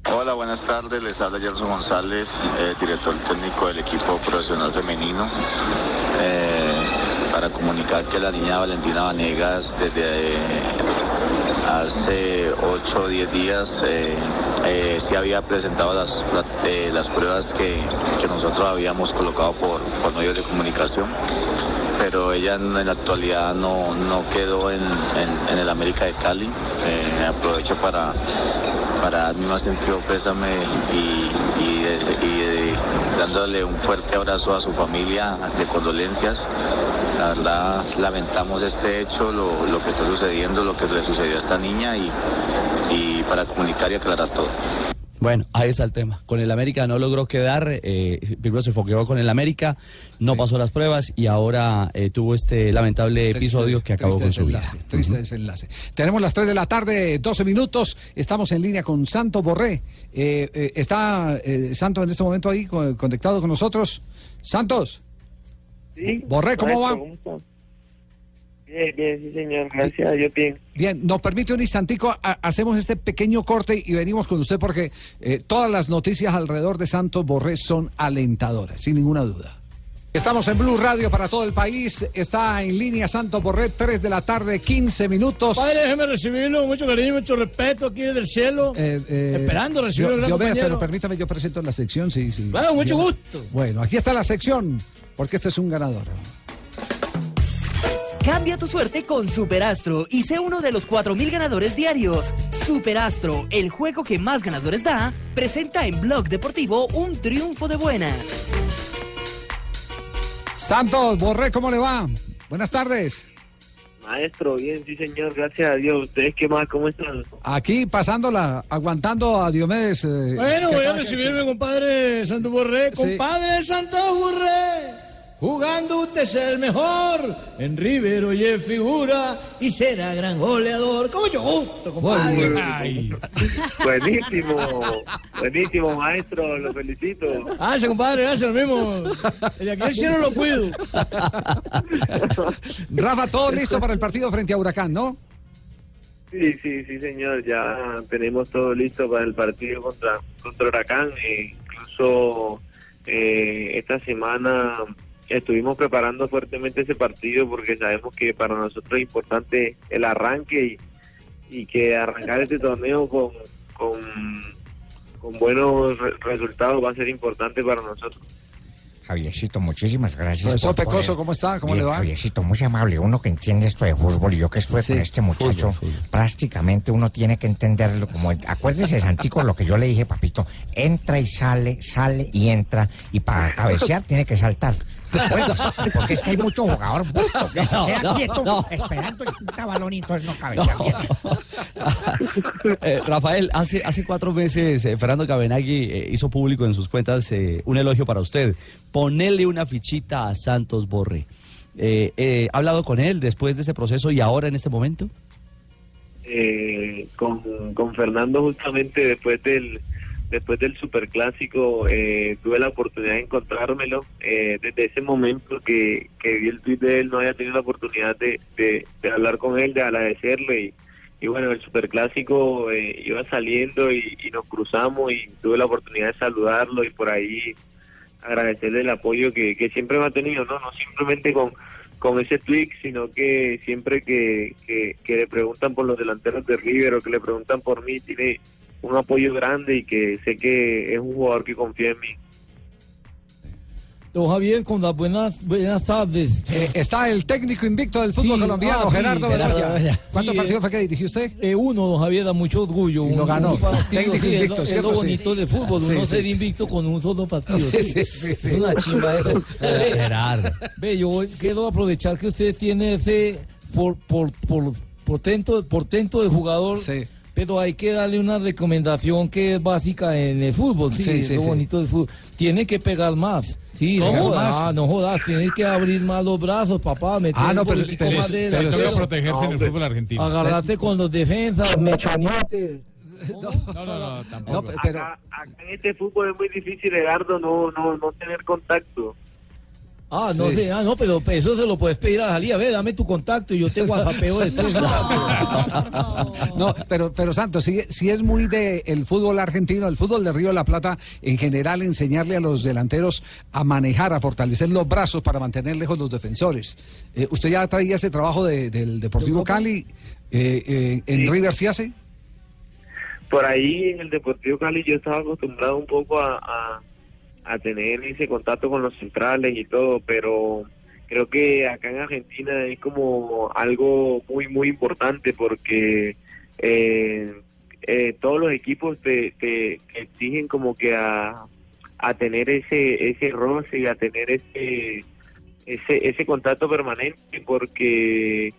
Hola, buenas tardes. Les habla Gerson González, eh, director técnico del equipo profesional femenino. Eh, para comunicar que la niña Valentina Vanegas desde eh, hace 8 o 10 días sí había presentado las, la- las pruebas que, que nosotros habíamos colocado por, por medios de comunicación pero ella en, la actualidad no, no quedó en, en- el América de Cali. Eh, aprovecho para, para dar mi más sentido pésame y, y dándole un fuerte abrazo a su familia de condolencias. La verdad lamentamos este hecho, lo, lo que está sucediendo, lo que le sucedió a esta niña y, y para comunicar y aclarar todo. Bueno, ahí está el tema. Con el América no logró quedar, eh, primero se foqueó con el América, no pasó las pruebas y ahora eh, tuvo este lamentable episodio que acabó con su vida. Triste desenlace. Tenemos las 3 de la tarde, 12 minutos. Estamos en línea con Santo Borré. Eh, eh, ¿Está eh, Santos en este momento ahí co- conectado con nosotros? Santos. Sí. Borré, ¿cómo va? Bien, bien, sí, señor. Gracias a Dios, bien. Bien, nos permite un instantico, ha- hacemos este pequeño corte y venimos con usted porque eh, todas las noticias alrededor de Santos Borré son alentadoras, sin ninguna duda. Estamos en Blue Radio para todo el país. Está en línea Santos Borré, 3 de la tarde, 15 minutos. Padre, déjeme recibirlo con mucho cariño, mucho respeto aquí desde el cielo. Eh, eh, Esperando recibir Dio- al gran Diomedes, compañero. pero permítame, yo presento la sección, sí, sí. Bueno, mucho Yo- gusto. Bueno, aquí está la sección, porque este es un ganador. Cambia tu suerte con Superastro y sé uno de los 4.000 ganadores diarios. Superastro, el juego que más ganadores da, presenta en Blog Deportivo un triunfo de buenas. Santos Borré, ¿cómo le va? Buenas tardes. Maestro, bien, sí, señor. Gracias a Dios. ¿Ustedes qué más? ¿Cómo están? Aquí pasándola, aguantando a Diomedes. eh, Bueno, voy a recibirme, compadre Santos Borré. Sí. Compadre Santos Borré. Jugando usted es el mejor. En Rivero y en figura. Y será gran goleador. Con mucho gusto, compadre. Bueno. Ay. Buenísimo, buenísimo, maestro. Lo felicito. Gracias, compadre. Gracias, lo mismo. De aquí al cielo lo cuido. Rafa, todo listo para el partido frente a Huracán, ¿no? Sí, sí, sí, señor. Ya tenemos todo listo para el partido contra, contra Huracán. E incluso eh, esta semana estuvimos preparando fuertemente ese partido porque sabemos que para nosotros es importante el arranque y, y que arrancar este torneo con, con, con buenos re- resultados va a ser importante para nosotros. Javiercito, muchísimas gracias. Profesor por Pecoso, poner- ¿cómo está? ¿Cómo Bien, le va? Javiercito, muy amable. Uno que entiende esto de fútbol y yo que estuve Sí, con este muchacho, fútbol, fútbol. prácticamente uno tiene que entenderlo como... Acuérdese, Santico, lo que yo le dije, papito. Entra y sale, sale y entra. Y para cabecear tiene que saltar. Porque es que hay mucho jugador bruto que se queda no, quieto no. esperando el balón y entonces no cabecea bien. Eh, Rafael, hace, hace cuatro meses eh, Fernando Cabenagui eh, hizo público en sus cuentas eh, un elogio para usted. Ponele una fichita a Santos Borre. Eh, eh, ¿Ha hablado con él después de ese proceso y ahora en este momento? eh, con, con Fernando justamente después del después del superclásico eh, tuve la oportunidad de encontrármelo eh, desde ese momento que, que vi el tweet de él no había tenido la oportunidad de, de, hablar con él de agradecerle y, bueno el superclásico eh, iba saliendo y, y nos cruzamos y tuve la oportunidad de saludarlo y por ahí agradecerle el apoyo que, que siempre me ha tenido no no simplemente con con ese tweet, sino que siempre que, que, que le preguntan por los delanteros de River o que le preguntan por mí, tiene un apoyo grande y que sé que es un jugador que confía en mí. Don Javier, con las buenas, buenas tardes. Eh, está el técnico invicto del fútbol Sí, colombiano, ah, sí, Gerardo Bedoya. Bedoya. ¿Cuántos Sí, partidos eh, fue que dirigió usted? Eh, uno, don Javier, da mucho orgullo. Y lo ganó. un partido, Técnico sí, invicto, es, ¿cierto? lo Sí. bonito de fútbol, Sí, uno sí. ser invicto con un solo partido. sí. Sí, sí, sí. Es una chimba eso. Gerardo. Ve, yo quiero aprovechar que usted tiene ese por, por, por, portento, portento de jugador. Pero hay que darle una recomendación que es básica en el fútbol, sí, Sí, sí, lo sí. bonito del fútbol. Tiene que pegar más. Sí, ¿Cómo? no jodas, ah, no jodas, tienes que abrir más los brazos, papá, meter Ah, no, un pero- pero más es- de pero protegerse en el fútbol argentino. Agarrate con los defensas, mechonetes. No, no, no, tampoco. Acá, acá en este fútbol es muy difícil, Gerardo, no, no, no tener contacto. Ah, no Sí. sé, ah, no, pero eso se lo puedes pedir a la salida. Ve, dame tu contacto y yo te whatsappeo después. No, pero, pero Santos, sí, sí es muy de el fútbol argentino, el fútbol de Río de la Plata, en general, enseñarle a los delanteros a manejar, a fortalecer los brazos para mantener lejos los defensores. Eh, ¿Usted ya traía ese trabajo de- del Deportivo Cali? eh, eh, ¿En River sí hace? Por ahí en el Deportivo Cali yo estaba acostumbrado un poco a, a, a tener ese contacto con los centrales y todo, pero creo que acá en Argentina es como algo muy, muy importante porque eh, eh, todos los equipos te, te exigen como que a, a tener ese, ese roce y a tener ese, ese, ese contacto permanente porque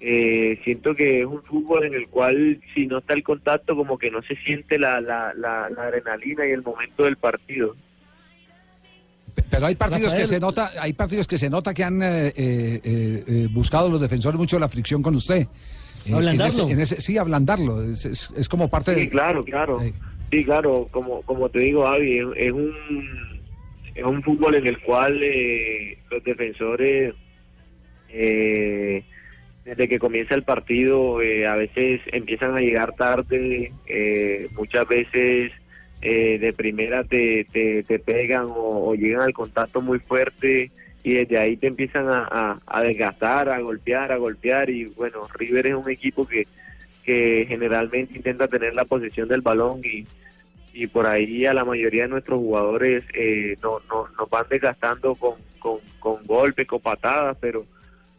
eh, siento que es un fútbol en el cual si no está el contacto como que no se siente la, la, la, la adrenalina y el momento del partido. Pero hay partidos Rafael. que se nota, hay partidos que se nota que han eh, eh, eh, eh, buscado los defensores mucho la fricción con usted. Eh, en Ablandarlo. ese- en ese- sí, ablandarlo. Es, es- es como parte Sí, de. claro, claro. Sí, claro, como, como te digo, Avi, es, es un es un fútbol en el cual eh, los defensores eh, desde que comienza el partido eh, a veces empiezan a llegar tarde, eh, muchas veces eh, de primera te, te, te pegan o, llegan al contacto muy fuerte y desde ahí te empiezan a, a- a desgastar, a golpear, a golpear y bueno, River es un equipo que, que generalmente intenta tener la posesión del balón y, y por ahí a la mayoría de nuestros jugadores eh, no, no, nos van desgastando con, con, con golpes, con patadas, pero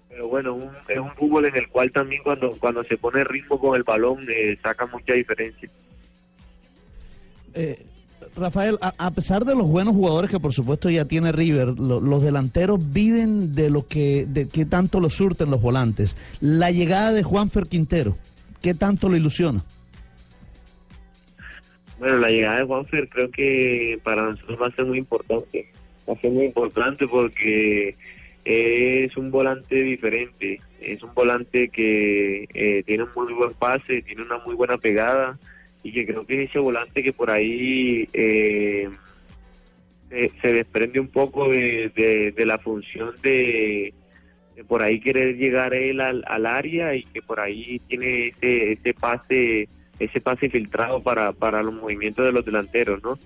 pero bueno, un- es un fútbol en el cual también cuando cuando se pone ritmo con el balón eh, saca mucha diferencia. Eh, Rafael, a, pesar de los buenos jugadores que por supuesto ya tiene River, lo- los delanteros viven de lo que, de qué tanto lo surten los volantes. La llegada de Juanfer Quintero, ¿qué tanto lo ilusiona? Bueno, la llegada de Juanfer creo que para nosotros va a ser muy importante. Va a ser muy importante porque es un volante diferente. Es un volante que eh, tiene un muy buen pase, tiene una muy buena pegada y que creo que es ese volante que por ahí eh, se, desprende un poco de, de- de la función de, de por ahí querer llegar él al, al área y que por ahí tiene ese, ese pase ese pase filtrado para, para los movimientos de los delanteros, ¿no?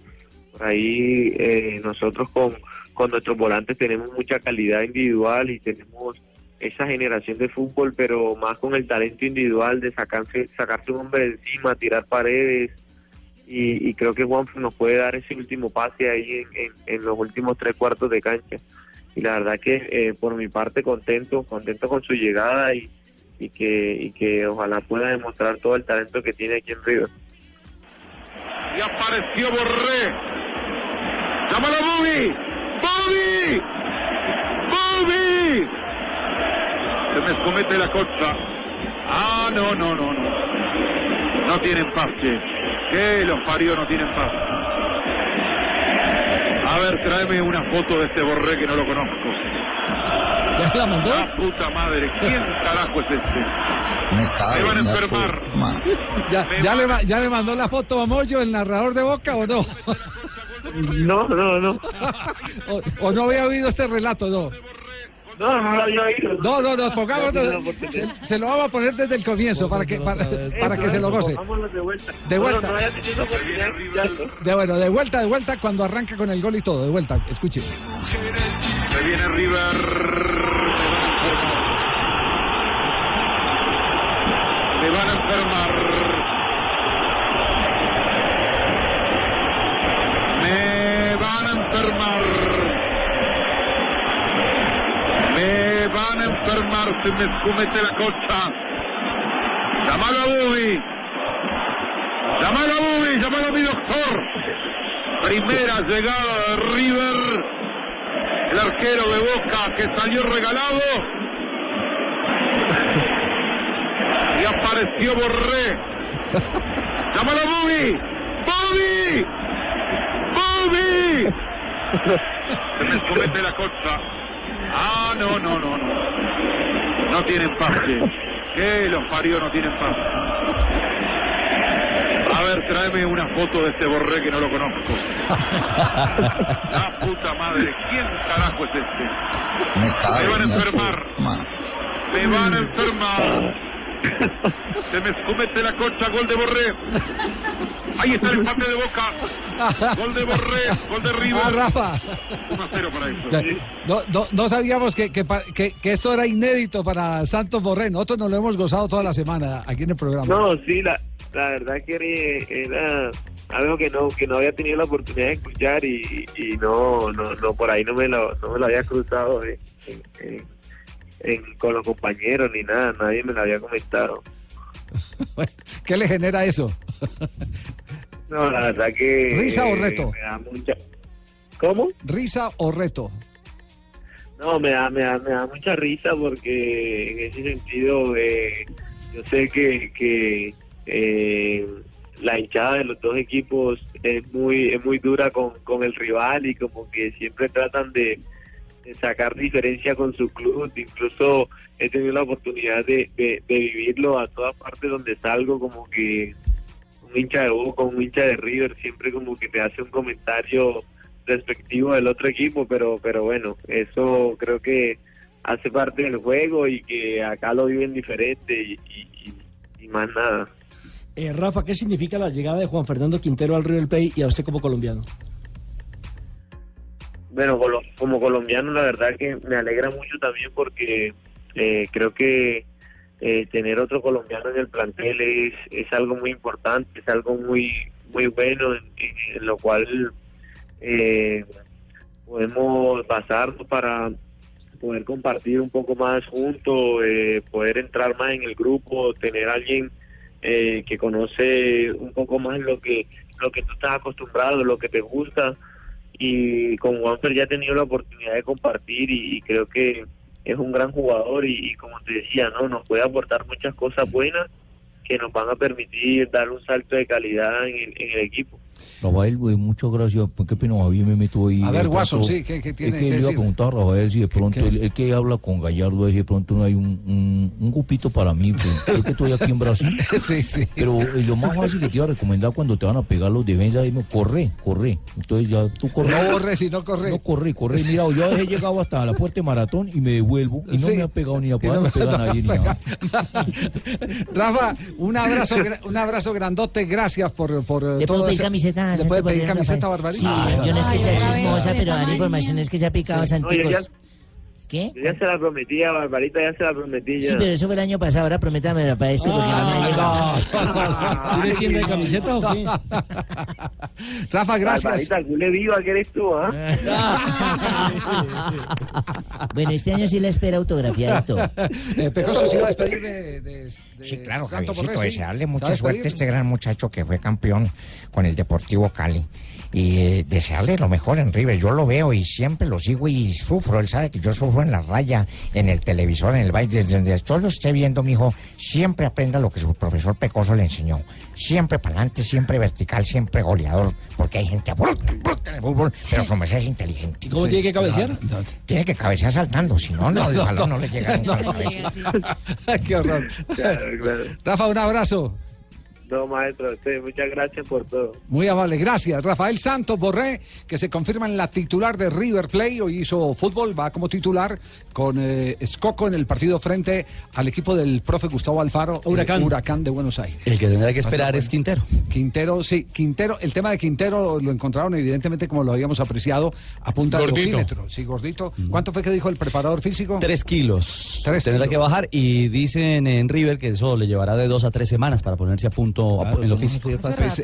Por ahí eh, nosotros con, con nuestros volantes tenemos mucha calidad individual y tenemos esa generación de fútbol, pero más con el talento individual de sacarse, sacarse un hombre de encima, tirar paredes y, y creo que Juan nos puede dar ese último pase ahí en, en- en los últimos tres cuartos de cancha. Y la verdad que eh, por mi parte contento, contento con su llegada y, y que y que ojalá pueda demostrar todo el talento que tiene aquí en River. Y apareció Borré. ¡Llámalo Bobby! ¡Bobby! ¡Bobby! Se me escomete la costa. Ah, no, no, no, no. No tienen paz, che. Que los parió no tienen paz. A ver, tráeme una foto de este Borré que no lo conozco. ¿Ya la mandó? La puta madre, ¿quién carajo es este? Me van a enfermar. ¿Ya, ya, le, ¿Ya le mandó la foto a Moyo, el narrador de Boca, o no? No, no, no. o, o no había oído este relato, no? No, no lo había oído. No, no, no, pongamos, No, no, porque- se, se lo vamos a poner desde el comienzo para que, para, para que se lo goce. Pongámoslo de vuelta. De Bueno, vuelta. de bueno, de vuelta, de vuelta, cuando arranca con el gol y todo, de vuelta, escuche. Se viene River. Me van a enfermar. A. Se me escumete la costa. Llamalo a Bubi. Llamalo a Bubi. Llamalo a mi doctor. Primera llegada de River el arquero de Boca que salió regalado y apareció Borré. ¡Llámalo Bobby! ¡Bobby! ¡Bobby! Se me escomete la costa. Ah, no, no, no, no. No tienen paz, che. Que los parió no tienen paz. A ver, tráeme una foto de este Borré que no lo conozco. La puta madre, ¿quién carajo es este? Me van a enfermar. Me van a enfermar. Se me escomete la cocha, gol de Borré. Ahí está el empate de Boca. Gol de Borré, gol de River. Ah, Rafa. 1 a 0 para eso. Ya, No, no, no sabíamos que, que, que- que esto era inédito para Santos Borré. Nosotros nos lo hemos gozado toda la semana aquí en el programa. No, sí, la, la verdad que era algo que no que no había tenido la oportunidad de escuchar y, y no, no no por ahí no me lo, no me lo había cruzado en- en- en- en- con los compañeros ni nada, nadie me lo había comentado. ¿Qué le genera eso? No, la verdad que... ¿Risa o eh, reto? me da mucha... ¿Cómo? ¿Risa o reto? No, me da, me da, me da mucha risa porque en ese sentido eh, yo sé que, que eh, la hinchada de los dos equipos es muy es muy dura con, con el rival y como que siempre tratan de sacar diferencia con su club. Incluso he tenido la oportunidad de, vivirlo a todas partes donde salgo, como que un hincha de Boca, un hincha de River, siempre como que te hace un comentario respectivo del otro equipo, pero pero bueno, eso creo que hace parte del juego y que acá lo viven diferente y más nada. Eh, Rafa, ¿qué significa la llegada de Juan Fernando Quintero al River Plate y a usted como colombiano? Bueno, como colombiano la verdad que me alegra mucho también porque eh, creo que eh, tener otro colombiano en el plantel es, es algo muy importante, es algo muy muy bueno en, lo cual eh, podemos basarnos para poder compartir un poco más juntos, eh, poder entrar más en el grupo, tener alguien eh, que conoce un poco más lo que lo que tú estás acostumbrado, lo que te gusta y con Juanfer ya he tenido la oportunidad de compartir y, creo que es un gran jugador y, como te decía, no nos puede aportar muchas cosas buenas que nos van a permitir dar un salto de calidad en el equipo. Rafael, pues, muchas gracias. Qué pena, bien me meto ahí. A ver. Watson, sí, ¿qué- qué tiene Es que que le iba a decir? preguntar a Rafael si de pronto, él, él que habla con Gallardo, si de pronto no hay un, un, un grupito para mí. Pues, yo que estoy aquí en Brasil. sí, sí. Pero eh, lo más fácil que te iba a recomendar cuando te van a pegar los defensas es no, corre, corre. Entonces ya tú corre. No borre, si no corre. No corre, corre. Mira, yo a veces he llegado hasta la puerta de maratón y me devuelvo y no Sí. me han pegado ni a no me- me pega no nadie ni nada. Rafa, un abrazo, un abrazo grandote, gracias por, por eh, ¿Le todo ese- camiseta? ¿Le puede pedir camiseta? Barbarita? Sí, yo no es que sea chismosa, pero dar información es que se ha picado Sí. Santicos. ¿Qué? Yo ya se la prometí a Barbarita, ya se la prometí ya. Sí, pero eso fue el año pasado, ahora prométamelo para este porque no me ha llegado. ¿Tiene tienda de camiseta o qué? Rafa, gracias. Barbarita, culé viva que eres tú, ¿ah? Bueno, este año sí la espera autografiadito. Eh, Pecoso, ¿se iba a despedir de, de- de Sí, claro, Javiercito, sí? desearle ¿Se va mucha suerte a este gran muchacho que fue campeón con el Deportivo Cali. Y eh, desearle lo mejor en River. Yo lo veo y siempre lo sigo y sufro. Él sabe que yo sufro en la raya, en el televisor, en el baile. Desde donde yo lo esté viendo, mijo, siempre aprenda lo que su profesor Pecoso le enseñó. Siempre para adelante, siempre vertical, siempre goleador. Porque hay gente bruta, bruta en el fútbol, pero su merced es inteligente. ¿Cómo tiene que cabecear? Tiene que cabecear saltando, si no, no, el balón no le llega nunca a la cabeza. Qué horror. Claro, claro. Rafa, un abrazo. No, maestro, usted, muchas gracias por todo. Muy amable, gracias. Rafael Santos Borré, que se confirma en la titular de River Plate, hoy hizo fútbol, va como titular con eh, Escoco en el partido frente al equipo del profe Gustavo Alfaro, eh, Huracán. Huracán de Buenos Aires. El que tendrá que esperar es Quintero. Quintero, sí, Quintero, el tema de Quintero lo encontraron evidentemente como lo habíamos apreciado a punta Gordito. de. Sí, gordito. ¿Cuánto fue que dijo el preparador físico? Tres kilos. Tres Tendrá kilos. que bajar y dicen en River que eso le llevará de dos a tres semanas para ponerse a punto a- en lo físico.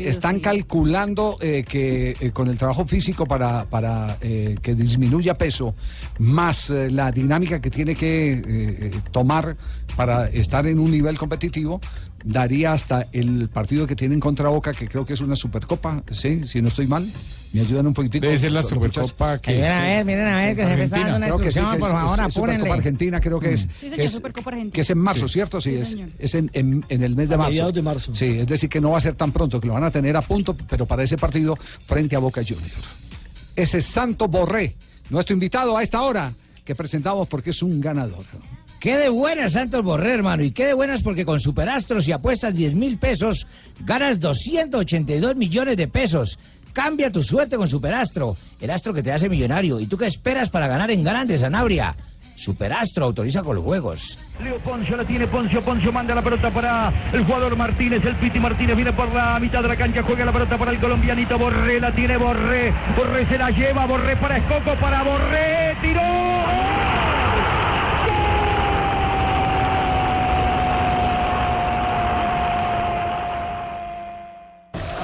Están calculando eh, que eh, con el trabajo físico para, para eh, que disminuya peso, más eh, la dinámica que tiene que tomar para estar en un nivel competitivo, daría hasta el partido que tienen contra Boca, que creo que es una supercopa, ¿sí? Si no estoy mal, me ayudan un poquitito. Debe ser la. Supercopa que- Miren a ver, miren a ver, que se me está dando una Creo que sí, instrucción, que por es- favor, es- es Supercopa. Argentina creo que es. Sí, que señor, es- Supercopa Argentina. Que es en marzo, Sí. ¿cierto? Sí, Sí, es, en, en- en el mes de A marzo. mediados de marzo. Sí, es decir, que no va a ser tan pronto, que lo van a tener a punto, pero para ese partido frente a Boca Juniors. Ese es Santo Borré, nuestro invitado a esta hora, que presentamos porque es un ganador. Qué de buenas, Santos Borré, hermano. Y qué de buenas porque con Superastro, si apuestas 10 mil pesos, ganas 282 millones de pesos. Cambia tu suerte con Superastro, el astro que te hace millonario. ¿Y tú qué esperas para ganar en grande, Sanabria? Superastro autoriza con los juegos. Leo Poncio la tiene Poncio, Poncio manda la pelota para el jugador Martínez, el Piti Martínez viene por la mitad de la cancha, juega la pelota para el colombianito Borré, la tiene Borré, Borré se la lleva, Borré para Escoco, para Borré, tiró.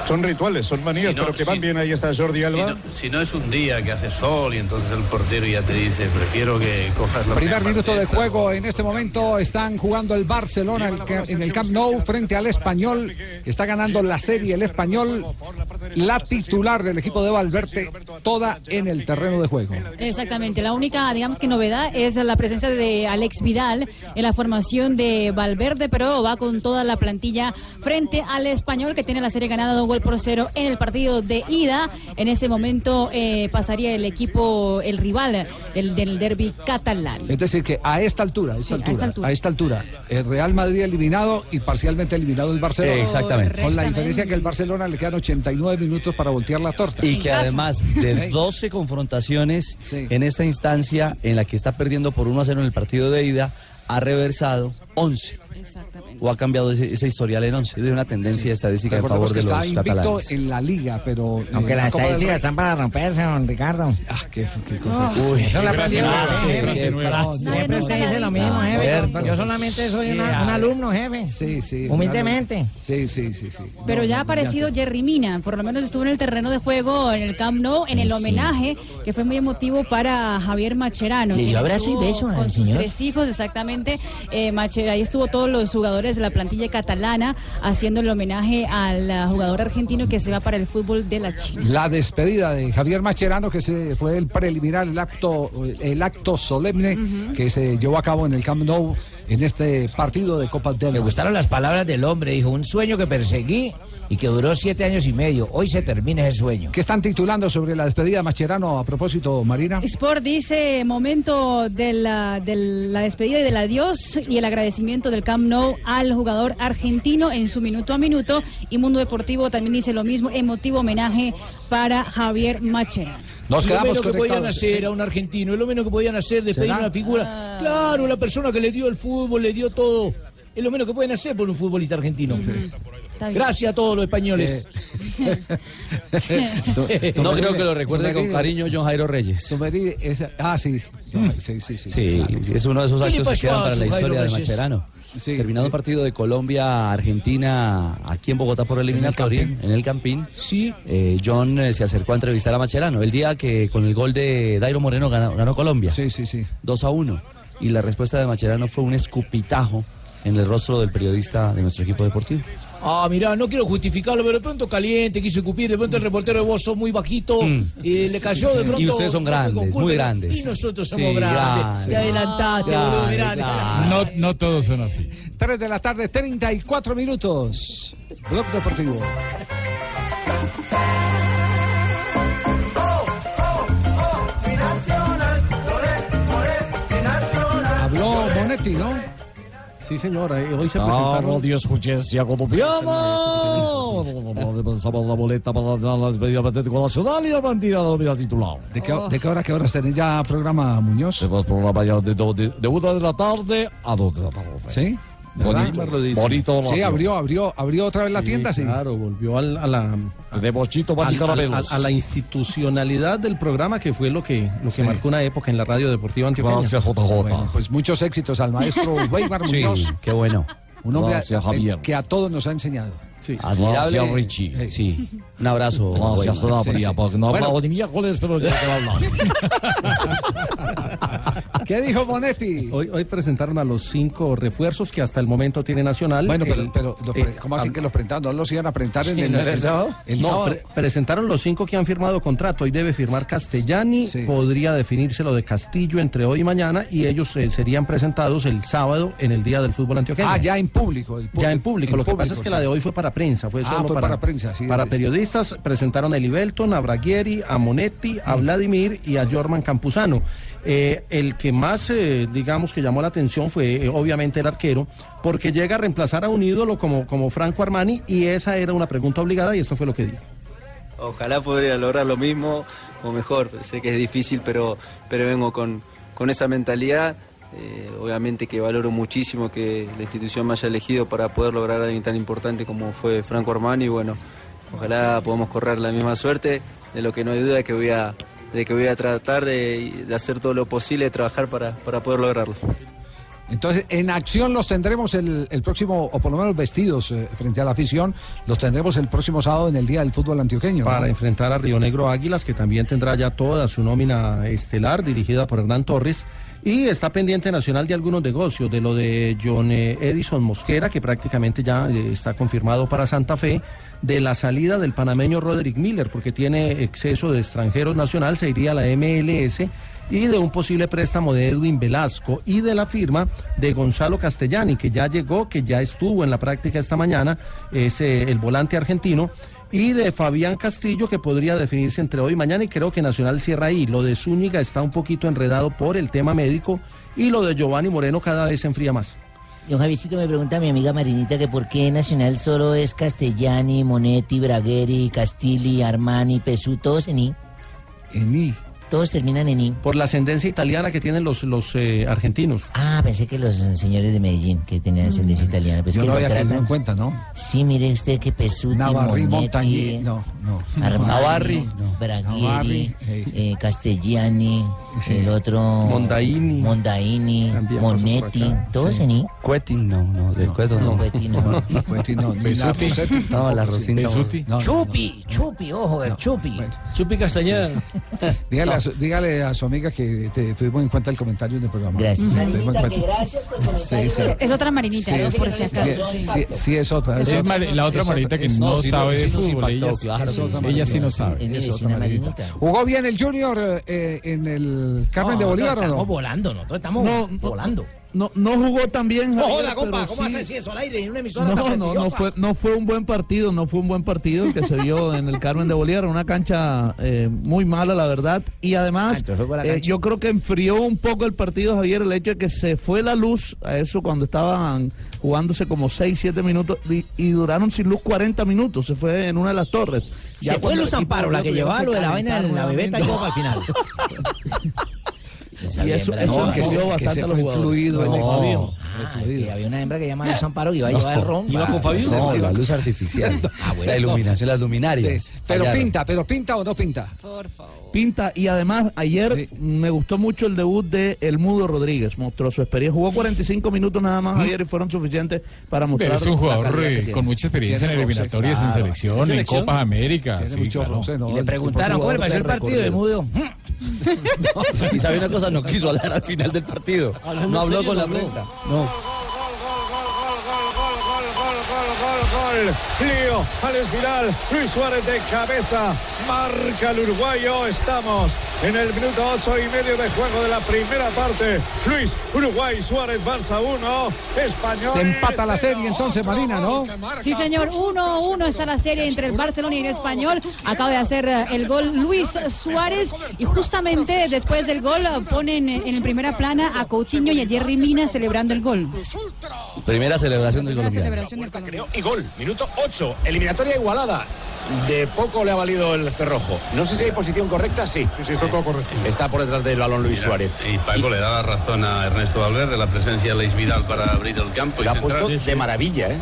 Son rituales, son manías, Si no, pero que van si- bien. Ahí está Jordi Si Alba. no, si no es un día que hace sol y entonces el portero ya te dice, prefiero que cojas la Primer minuto de esta". juego. En este momento están jugando el Barcelona en el Camp Nou frente al Español. Está ganando la serie el Español. La titular del equipo de Valverde, toda en el terreno de juego. Exactamente, la única, digamos que novedad es la presencia de Alex Vidal en la formación de Valverde, pero va con toda la plantilla frente al español que tiene la serie ganada gol por cero en el partido de ida. En ese momento eh, pasaría el equipo, el rival el del derby catalán. Es decir, que a esta altura, a esta Sí, a altura, esta altura. a esta altura, el Real Madrid eliminado y parcialmente eliminado el Barcelona. Exactamente. Con la diferencia que el Barcelona le quedan 89 minutos para voltear la torta. Y que además de 12 confrontaciones en esta instancia en la que está perdiendo por 1 a 0 en el partido de ida, ha reversado 11. O ha cambiado ese, ese historial en 11. De una tendencia estadística en favor de está los invicto catalanes. en la liga, pero... eh, Aunque la las estadísticas están para romperse, don Ricardo. Ah, qué, qué cosa. Uy, eso frase nueva. Siempre usted dice lo mismo, jefe. Yo solamente soy un alumno, jefe. Sí, sí. Humildemente. Sí, sí, sí, sí. Pero ya ha aparecido Jerry Mina, por lo menos estuvo en el terreno de juego en el Camp Nou, en el homenaje que fue muy emotivo para Javier Macherano. Le dio abrazo y beso al Con sus tres hijos, exactamente. Eh, Macher- ahí estuvo todos los jugadores de la plantilla catalana haciendo el homenaje al ah, jugador argentino que se va para el fútbol de la China. La despedida de Javier Macherano, que se fue el preliminar, el acto, el acto solemne que se llevó a cabo en el Camp Nou en este partido de Copa del Me gustaron las palabras del hombre. Dijo, un sueño que perseguí y que duró siete años y medio. Hoy se termina ese sueño. ¿Qué están titulando sobre la despedida de Macherano a propósito, Marina? Sport dice momento de la, de la despedida y del adiós y el agradecimiento del Camp Nou al jugador argentino en su minuto a minuto y Mundo Deportivo también dice lo mismo, emotivo homenaje para Javier Macherano. Nos lo menos que podían hacer sí. a un argentino, es lo menos que podían hacer, despedir ¿Será? una figura. Claro, la persona que le dio el fútbol, le dio todo. Es lo menos que pueden hacer por un futbolista argentino. Bien. Gracias a todos los españoles. Eh, No creo que lo recuerde con cariño John Jairo Reyes. Esa- ah, sí. Sí, sí, sí. Sí, claro. es uno de esos ¿Qué le actos que quedan a para la historia de? Macherano. Sí. Terminado el partido de Colombia-Argentina aquí en Bogotá por eliminatoria, en el Campín. Sí. John eh, se acercó a entrevistar a Macherano el día que con el gol de Dairo Moreno ganó, ganó Colombia. Sí, sí, sí. 2 a 1. Y la respuesta de Macherano fue un escupitajo en el rostro del periodista de nuestro equipo deportivo. Ah, mirá, no quiero justificarlo, pero de pronto caliente, quiso escupir, de pronto el reportero de vos sos muy bajito, y le cayó de Mm. Pronto. Y ustedes son grandes, muy grandes. Y nosotros somos Sí, grandes. grandes. Te adelantaste, boludo, mirá. No, no todos son así. 3 de la tarde, 34 minutos. Blog Deportivo. Habló Monetti, ¿no? Sí, señora, eh, hoy se Ah, presentaron... radio escuchencia colombiana. Pensamos la boleta para la despedida del Atlético Nacional y la plantilla de titular. ¿De qué, de qué hora, qué horas tenés ya programa, Muñoz? Tenemos programa ya de, de, de una de la tarde a dos de la tarde. ¿Sí? Bonito, bonito. Sí, abrió, abrió, abrió otra vez la tienda, sí. Claro, volvió al- a la... De bochito, al- al- a, a la institucionalidad del programa que fue lo que, lo que marcó una época en la radio deportiva antioqueña. Gracias, JJ. Bueno, pues muchos éxitos al maestro Weimar Sí, Muñoz. qué bueno. Un hombre Gracias, Javier. que a todos nos ha enseñado. Admirable. Gracias, Richie. Eh, sí, un abrazo. Gracias, Weimar. Sanabria, Sí, sí. porque no Bueno, ni miércoles, pero ya te va a hablar. ¿Qué dijo Monetti? Hoy, hoy presentaron a los cinco refuerzos que hasta el momento tiene Nacional. Bueno, pero, El- pero los eh, ¿cómo así a- que los presentaron? ¿No los iban a presentar en Sí, el, ¿no el- el sábado? el No, pre- presentaron los cinco que han firmado contrato. Hoy debe firmar Castellani. Podría definirse lo de Castillo entre hoy y mañana. Y ellos eh, serían presentados el sábado en el Día del Fútbol Antioqueño. Ah, ya en público. el Ya en público- público. en Lo que público, pasa es que sí. la de hoy fue para prensa. Fue Ah, solo fue para, para prensa, sí, Para sí. Presentaron a Elivelton, a Braguieri, a Monetti, a Vladimir y a Jorman Campuzano. Eh, el que más, eh, digamos, que llamó la atención fue eh, obviamente el arquero, porque llega a reemplazar a un ídolo como, como Franco Armani y esa era una pregunta obligada y esto fue lo que dijo. Ojalá podría lograr lo mismo o mejor. Sé que es difícil, pero, pero vengo con, con esa mentalidad. Obviamente que valoro muchísimo que la institución me haya elegido para poder lograr a alguien tan importante como fue Franco Armani. Bueno, ojalá podamos correr la misma suerte. De lo que no hay duda es que voy a, de que voy a tratar de, de hacer todo lo posible, de trabajar para, para poder lograrlo. Entonces, en acción los tendremos el, el próximo, o por lo menos vestidos eh, frente a la afición, los tendremos el próximo sábado en el Día del Fútbol Antioqueño. ¿no? Para enfrentar a Río Negro Águilas, que también tendrá ya toda su nómina estelar, dirigida por Hernán Torres. Y está pendiente Nacional de algunos negocios, de lo de John eh, Edison Mosquera, que prácticamente ya eh, está confirmado para Santa Fe, de la salida del panameño Roderick Miller, porque tiene exceso de extranjeros nacional, se iría a la MLS, y de un posible préstamo de Edwin Velasco, y de la firma de Gonzalo Castellani, que ya llegó, que ya estuvo en la práctica esta mañana, es eh, el volante argentino, y de Fabián Castillo que podría definirse entre hoy y mañana y creo que Nacional cierra ahí. Lo de Zúñiga está un poquito enredado por el tema médico y lo de Giovanni Moreno cada vez se enfría más. Don Javiercito me pregunta a mi amiga Marinita que por qué Nacional solo es Castellani, Monetti, Bragueri, Castilli, Armani, Pesú, todos en I. En I. Todos terminan en I. Por la ascendencia italiana que tienen los, los eh, argentinos. Ah, pensé que los señores de Medellín que tenían ascendencia italiana. Pues Yo que no lo había tratan- en cuenta, ¿no? Sí, mire usted que Pesuti, Navarri, Monetti, Montañi, no, no. Armani, Navarri, no. Navarri, eh, Castellani, Sí. el otro... Mondaini. Mondaini, Monetti, todos en I. Cuetin, no, no, del cueto no. Cuetin, no. Cuetin, no. ni Besuti. No, la. Rosita. Besuti. No, no, no. Chupi, Chupi, ojo, el Chupi. Chupi Castañeda. Dígale, No. a su, dígale a su amiga que te, tuvimos en cuenta el comentario en el programa. Gracias. Marinita, gracias por el Sí, sí. Es otra marinita, Sí, ¿no? es- por si sí, acaso. sí, es otra. Es la otra Es Marita que no sabe de fútbol, ella- sí, Marinita. no sabe. Marinita. Marinita. ¿Jugó bien el Junior eh, en el Carmen de Bolívar o Estamos no? volando, nosotros estamos No, volando. No, no jugó tan bien. Javier, compa, ¿cómo sí- decir eso al aire en una emisora No, tan no, no fue, no fue un buen partido, no fue un buen partido el que se vio en el Carmen de Bolívar, una cancha eh, muy mala, la verdad. Y además, Ah, eh, yo creo que enfrió un poco el partido, Javier, el hecho de que se fue la luz a eso cuando estaban jugándose como 6, 7 minutos y, y duraron sin luz 40 minutos, se fue en una de las torres. Se fue Luz Amparo, la que llevaba lo de la vaina de la bebeta y todo al final. Y eso, eso que bastante que a los jugadores. influido en el No. Fabio. Ah, que había una hembra que llama Luz Amparo que iba a llevar el ron. ¿Iba con Fabio? No, la luz artificial. La iluminación, las luminarias. Sí, Pero Fallaron. pinta, pero pinta o no pinta. Pinta y además ayer me gustó mucho el debut de El Mudo Rodríguez, mostró su experiencia, jugó 45 minutos nada más ayer y fueron suficientes para mostrar Pero es un jugador con mucha experiencia en eliminatorias, en selección, en. Copas ¿no? Y le preguntaron cómo le pareció el partido de Mudo. Y sabe una cosa, no quiso hablar al final del partido. No habló con la prensa. No. Gol, Lío, Alex Vidal, Luis Suárez de cabeza, marca el uruguayo, estamos en el minuto ocho y medio de juego de la primera parte, Luis, Uruguay, Suárez, Barça 1, Español. Se empata la serie entonces, Marina, ¿no? Sí, señor. 1-1 está la serie entre el Barcelona y el Español. Acaba de hacer eh, el gol Luis Suárez y justamente después del gol ponen en primera plana a Coutinho y a Jerry Mina celebrando el gol. Primera celebración del Primera colombiano. celebración del colombiano. Y gol, minuto 8, eliminatoria igualada. De poco le ha valido el cerrojo. No sé si hay posición correcta, sí. Sí, sí, está todo correcto. Está por detrás del balón Luis Suárez. Y Paco le da la razón a Ernesto Valverde, la presencia de Leis Vidal para abrir el campo. y Lo ha puesto de maravilla, ¿eh?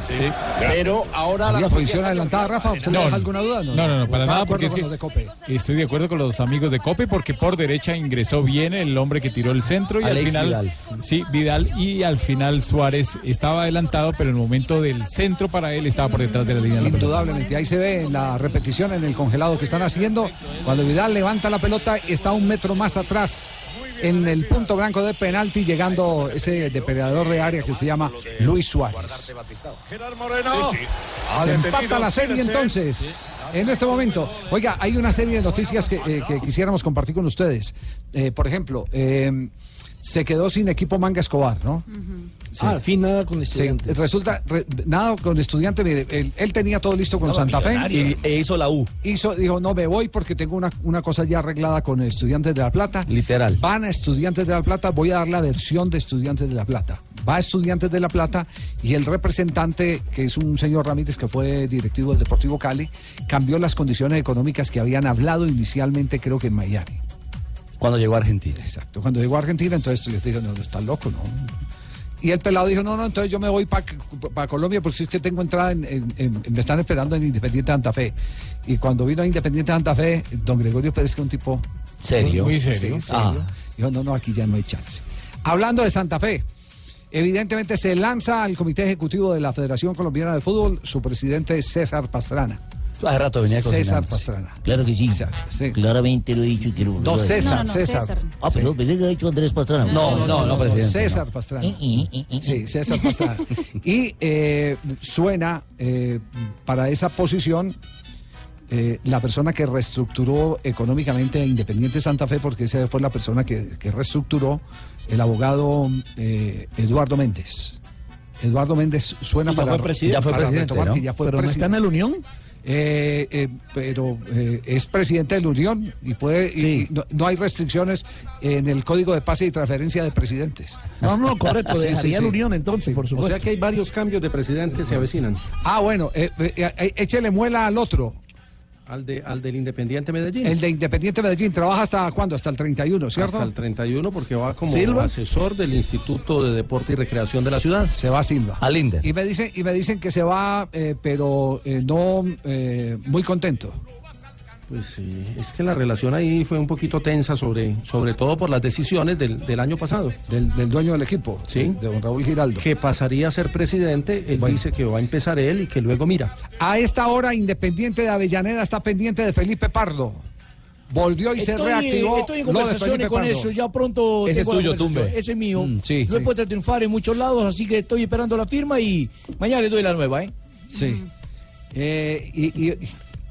Pero ahora ¿Había la posición adelantada, Rafa? ¿Usted No, deja alguna duda? No, no, no, ¿O para nada, porque es con que los de Cope? estoy de acuerdo con los amigos de Cope, porque por derecha ingresó bien el hombre que tiró el centro y Alex al final, Vidal. sí, Vidal y al final Suárez estaba adelantado, pero en el momento del centro para él estaba por detrás de la línea. de la. Indudablemente, ahí se ve en la repetición, en el congelado que están haciendo. Cuando Vidal levanta la pelota, está un metro más atrás en el punto blanco de penalti, llegando ese depredador de área que se llama Luis Suárez. Se empata la serie entonces. En este momento, oiga, hay una serie de noticias que, eh, que quisiéramos compartir con ustedes. Eh, por ejemplo, eh, se quedó sin equipo Manga Escobar, ¿no? Ah, al fin nada con Sí, estudiantes. resulta, re- nada con estudiante, mire, él, él tenía todo listo con Estaba Santa Fe. Y, e hizo la U. Hizo, dijo, no me voy porque tengo una, una cosa ya arreglada con Estudiantes de La Plata. Literal. Van a Estudiantes de La Plata, voy a dar la versión de Estudiantes de La Plata. Va a Estudiantes de La Plata y el representante, que es un señor Ramírez que fue directivo del Deportivo Cali, cambió las condiciones económicas que habían hablado inicialmente, creo que en Miami. Cuando llegó a Argentina. Exacto. Cuando llegó a Argentina, entonces Estudiantes dijo, no, no, estás loco, ¿no? Y el pelado dijo, no, no, entonces yo me voy para Colombia porque si es que tengo entrada en, en- en- me están esperando en Independiente Santa Fe. Y cuando vino a Independiente Santa Fe, don Gregorio Pérez, que es un tipo... ¿Serio? Muy serio. Sí, Ah. Dijo, no, no, aquí ya no hay chance. Hablando de Santa Fe, evidentemente se lanza al Comité Ejecutivo de la Federación Colombiana de Fútbol su presidente César Pastrana. Hace rato venía César. Pastrana. Claro que sí. sí. Claramente lo he dicho y quiero. No, César, No, no, César. César. Ah, perdón, pensé que había dicho Andrés Pastrana. No, no, no, presidente. César no. Pastrana. Eh, eh, eh, eh, Sí, César Pastrana. Y eh, suena eh, para esa posición eh, la persona que reestructuró económicamente a Independiente Santa Fe, porque esa fue la persona que, que reestructuró el abogado eh, Eduardo Méndez. Eduardo Méndez suena ya para, fue presidente. Ya fue para presidente, retomar ¿no? que ya fue Pero no está presidente. en el Unión. Eh, eh, pero eh, es presidente de la Unión y puede y- Sí. y no, no hay restricciones en el código de pase y transferencia de presidentes. No, no, correcto, Sí, sí, dejaría sí. el Unión entonces, por O sea que hay varios cambios de presidente se avecinan. Ah, bueno, eh, eh, eh, échele muela al otro. Al, de, al del Independiente Medellín. El de Independiente Medellín trabaja hasta cuándo? Hasta el 31, ¿cierto? Hasta el 31 porque va como Silva. asesor del Instituto de Deporte y Recreación de la ciudad. Se va Silva. Al Inder. Y me dicen, y me dicen que se va, eh, pero eh, no eh, muy contento. Pues sí, es que la relación ahí fue un poquito tensa, sobre, sobre todo por las decisiones del, del año pasado. Del, del dueño del equipo, Sí. de don Raúl Giraldo. Que pasaría a ser presidente, él Bueno. dice que va a empezar él y que luego mira. A esta hora, Independiente de Avellaneda está pendiente de Felipe Pardo. Volvió y se reactivó. estoy en conversaciones con Pardo. eso, ya pronto Ese es tuyo. Tumbe. Ese es mío. Mm, sí, Lo he puesto a triunfar en muchos lados, así que estoy esperando la firma y mañana le doy la nueva, ¿eh? Sí. Eh, y, y-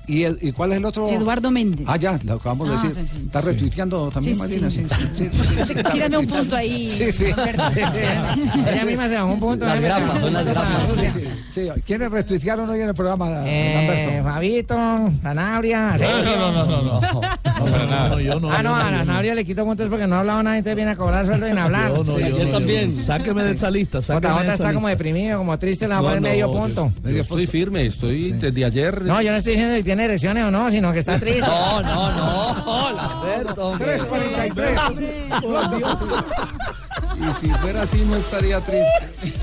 y el- ¿Y cuál es el otro? Eduardo Méndez. Ah, ya, lo acabamos de Ah, decir. sí, sí. Está Sí. retuiteando también, Sí, Marina. sí. Sí, sí, sí, sí, sí, está Tírame un punto ahí. Sí, sí. Ella misma se bajó un punto. Las grapas, son las grapas. Sí, sí, sí. ¿Quiénes retuitearon hoy en el programa, Eh, Lamberto? Fabito, Sanabria. No, no, no, no, no, no. para nada. yo no. Ah, no, a la Nabria le quito puntos porque no ha hablado nada, entonces viene a cobrar sueldo sin hablar. Yo no, Sí, yo no, yo- Sáqueme de esa lista, sáqueme Jota, de Jota esa está como deprimido, como triste, le va a No, poner no, medio punto. yo estoy firme, estoy desde ayer. No, yo no estoy diciendo si tiene erecciones o no, sino que está triste. No, no, no, Lamberto. 3.43. Por Dios. Y si fuera así, no estaría triste.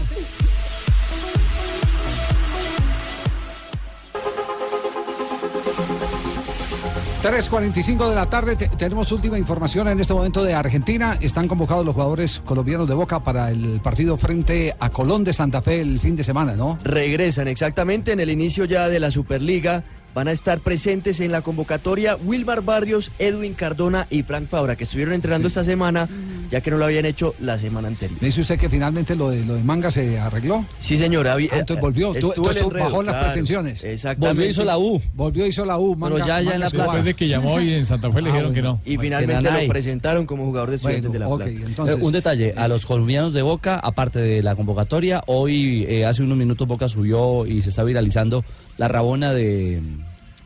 3.45 de la tarde, te- tenemos última información en este momento de Argentina. Están convocados los jugadores colombianos de Boca para el partido frente a Colón de Santa Fe el fin de semana, ¿no? Regresan exactamente en el inicio ya de la Superliga. Van a estar presentes en la convocatoria Wilmar Barrios, Edwin Cardona y Frank Fabra, que estuvieron entrenando esta semana, ya que no lo habían hecho la semana anterior. ¿Me dice usted que finalmente lo de, lo de Manga se arregló? Sí, señor. había- Ah, entonces volvió. Tú- estuvo el entonces enredo, bajó las claro, pretensiones. exactamente. Volvió, hizo la U. Volvió, hizo la U. Manga, Pero ya- ya en la plata. Después de que llamó y en Santa Fe le Ah, dijeron que no. Y finalmente lo presentaron como jugador de estudiantes de la Plata. Eh, un detalle, a los colombianos de Boca, aparte de la convocatoria, hoy eh, hace unos minutos Boca subió y se está viralizando la rabona de,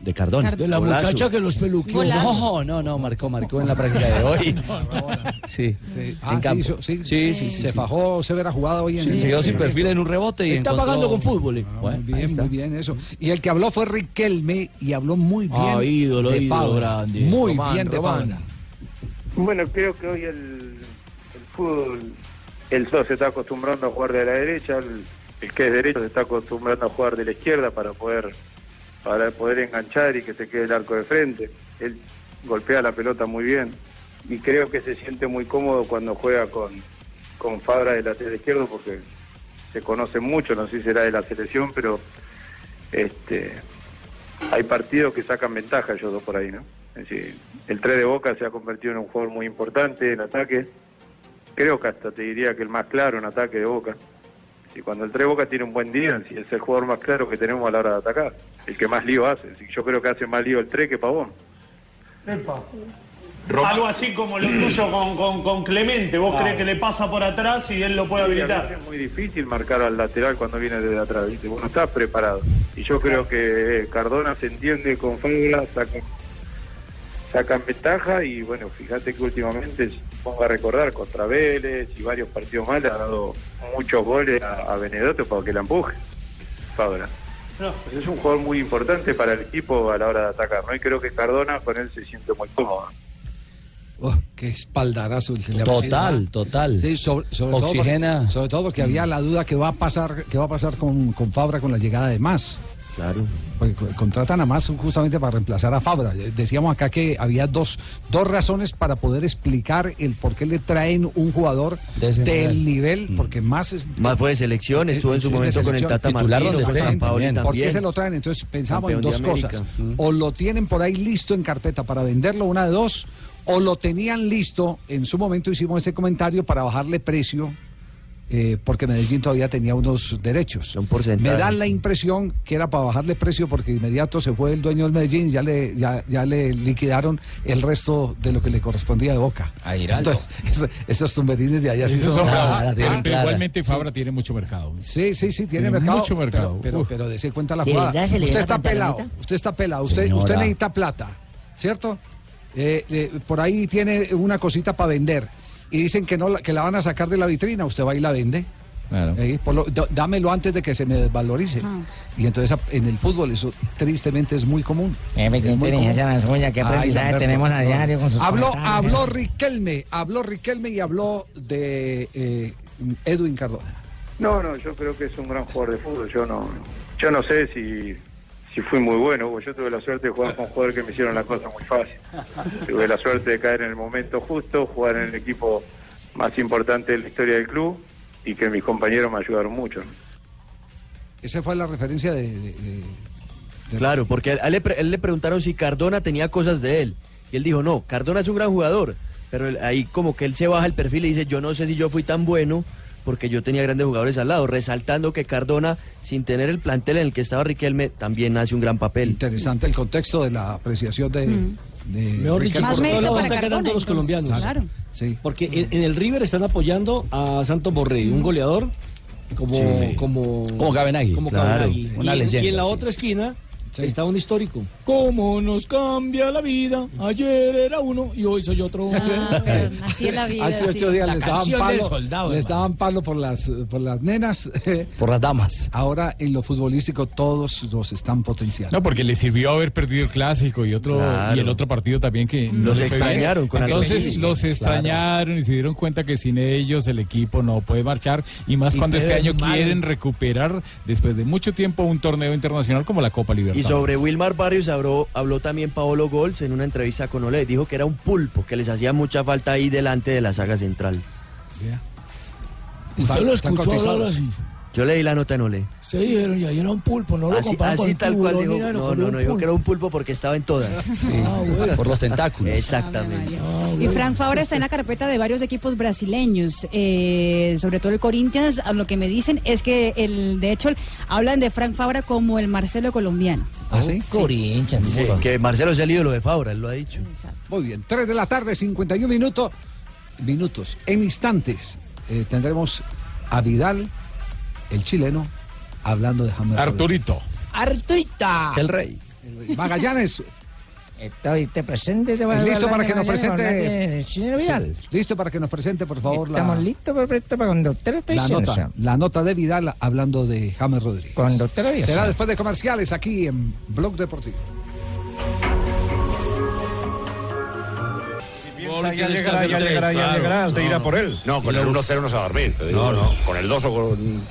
de Cardona. De la Golazo. muchacha que los peluqueó. Golazo. No, no, no, marcó, marcó en la práctica de hoy. Sí, Sí. Ah, en sí, campo. sí, sí, sí, sí, Se fajó severa jugada hoy en Sí, se quedó sin perfil en un rebote y Está encontró- pagando con fútbol. eh. Bueno, Muy ahí bien, muy bien eso. Y el que habló fue Riquelme y habló muy bien Ah, ídolo, de ídolo grande. Muy Román, bien de Román. Fabra. Bueno, creo que hoy el, el fútbol, el todo se está acostumbrando a jugar de la derecha, el, el que es derecho se está acostumbrando a jugar de la izquierda para poder para poder enganchar y que se quede el arco de frente. Él golpea la pelota muy bien y creo que se siente muy cómodo cuando juega con, con Fabra de lateral izquierdo porque se conocen mucho, no sé si será de la selección, pero este hay partidos que sacan ventaja ellos dos por ahí, ¿no? Es decir, el 3 de Boca se ha convertido en un jugador muy importante en ataque. Creo que hasta te diría que el más claro en ataque de Boca. Si cuando el 3 de Boca tiene un buen día, si es el jugador más claro que tenemos a la hora de atacar, el que más lío hace. Yo creo que hace más lío el 3 que Pavón. Algo así como lo tuyo con, con, con Clemente. ¿Vos crees que le pasa por atrás y él lo puede habilitar? es muy difícil marcar al lateral cuando viene desde atrás, ¿viste? Vos no estás preparado. Y yo creo que eh, Cardona se entiende con Fabra, sacan, sacan ventaja y bueno, fíjate que últimamente, pongo a recordar, contra Vélez y varios partidos más le ha dado muchos goles a, a Benedetto para que la empuje, Fabra. Pues es un jugador muy importante para el equipo a la hora de atacar, ¿no? Y creo que Cardona con él se siente muy cómodo. Oh, qué espaldarazo el Total, total. Sí, sobre, sobre Oxigena. Todo porque, sobre todo porque había la duda que va a pasar, que va a pasar con, con Fabra con la llegada de Más. Claro. Porque co- contratan a Más justamente para reemplazar a Fabra. Eh, Decíamos acá que había dos, dos razones para poder explicar el por qué le traen un jugador del nivel. nivel, porque Más es Más fue de selección, estuvo en su momento con el. Tata Titular Martino, donde San Paoli también. ¿Por qué se lo traen? Entonces pensamos en dos cosas. Mm. O lo tienen por ahí listo en carpeta para venderlo, una de dos, o lo tenían listo, en su momento hicimos ese comentario para bajarle precio, eh, porque Medellín todavía tenía unos derechos. Me da la impresión que era para bajarle precio porque de inmediato se fue el dueño del Medellín, ya le, ya, ya le liquidaron el resto de lo que le correspondía de Boca. A Giraldo. Entonces, esos, esos tumberines de allá sí son Pero clara. igualmente Fabra tiene mucho mercado. Sí, sí, sí, tiene, Tiene mercado. mucho mercado. Pero, pero, pero dese cuenta la ¿De jugada. Usted está pelado, usted está pelado, usted, usted necesita plata, ¿cierto? Eh, eh, por ahí tiene una cosita para vender y dicen que no la- que la van a sacar de la vitrina, usted va y la vende. Eh, por lo- dámelo antes de que se me desvalorice. Y entonces en el fútbol eso tristemente es muy común. Eh, ve, qué Es muy inteligencia común. las uñas, qué Ay, aprendizaje Lamberto, tenemos a no. diario con sus Habló, habló Riquelme, habló Riquelme y habló de eh, Edwin Cardona. No, no, yo creo que es un gran jugador de fútbol. Yo no, yo no sé si, si fui muy bueno. porque Yo tuve la suerte de jugar con jugadores que me hicieron la cosa muy fácil. Tuve la suerte de caer en el momento justo, jugar en el equipo más importante de la historia del club y que mis compañeros me ayudaron mucho. ¿no? Esa fue la referencia de... de- de- Claro, porque a él, le pre- él le preguntaron si Cardona tenía cosas de él. Y él dijo, no, Cardona es un gran jugador. Pero él- ahí como que él se baja el perfil y dice, yo no sé si yo fui tan bueno porque yo tenía grandes jugadores al lado, resaltando que Cardona, sin tener el plantel en el que estaba Riquelme, también hace un gran papel. Interesante el contexto de la apreciación de... de Mejor dicho, Riquelme. por todo lado están ganando los colombianos. Claro. Sí. Porque en, en el River están apoyando a Santos Borrell, un goleador como Sí. como Como Gabenagui. como Claro, Gabenagui. una y, leyenda, y en la sí. otra esquina Está un histórico. ¿Cómo nos cambia la vida? Ayer era uno y hoy soy otro. así es la vida. Hace ocho sí. días les daban palo, soldado, les daban palo por las, por las nenas. Por las damas. Ahora en lo futbolístico todos los están potenciando. No, porque le sirvió haber perdido el clásico y otro Claro. y el otro partido también que no Los extrañaron con Entonces los Claro. extrañaron y se dieron cuenta que sin ellos el equipo no puede marchar y más Y cuando este te año mal. quieren recuperar después de mucho tiempo un torneo internacional como la Copa Y sobre Wilmar Barrios habló, habló también Paolo Gols en una entrevista con Ole. Dijo que era un pulpo, que les hacía mucha falta ahí delante de la saga central. ¿Usted lo escuchó hablar así? Yo leí la nota en Ole. Se dijeron, y ahí era un pulpo, no lo así comparan así tal cual dijo. No, no, un no, dijo que era un pulpo porque estaba en todas. Ah, bueno. Por los tentáculos. Exactamente. Y Frank Fabra está en la carpeta de varios equipos brasileños, eh, sobre todo el Corinthians. Lo que me dicen es que, el, de hecho, hablan de Frank Fabra como el Marcelo colombiano. ¿Ah, sí? Corinthians. Sí, que Marcelo es el ídolo de Fabra, él lo ha dicho. Muy bien, 3 de la tarde, 51 minutos. Minutos. En instantes eh, tendremos a Vidal, el chileno, hablando de James Arturito. Arturita. El rey. Rodríguez. Magallanes, Estoy te presente, te voy a ¿listo para de que nos presente? Chino Vidal. Sí, Listo para que nos presente, por favor, la, Estamos listos perfecto para cuando usted está la diciendo. nota, la nota de Vidal hablando de James Rodríguez. Cuando usted lo diga, Será después de comerciales aquí en Blog Deportivo. Ya llegará, ya llegará, ya llegará, has de ir a por él. No, con el 1-0 no se va a dormir. No, no. Con el 2 o con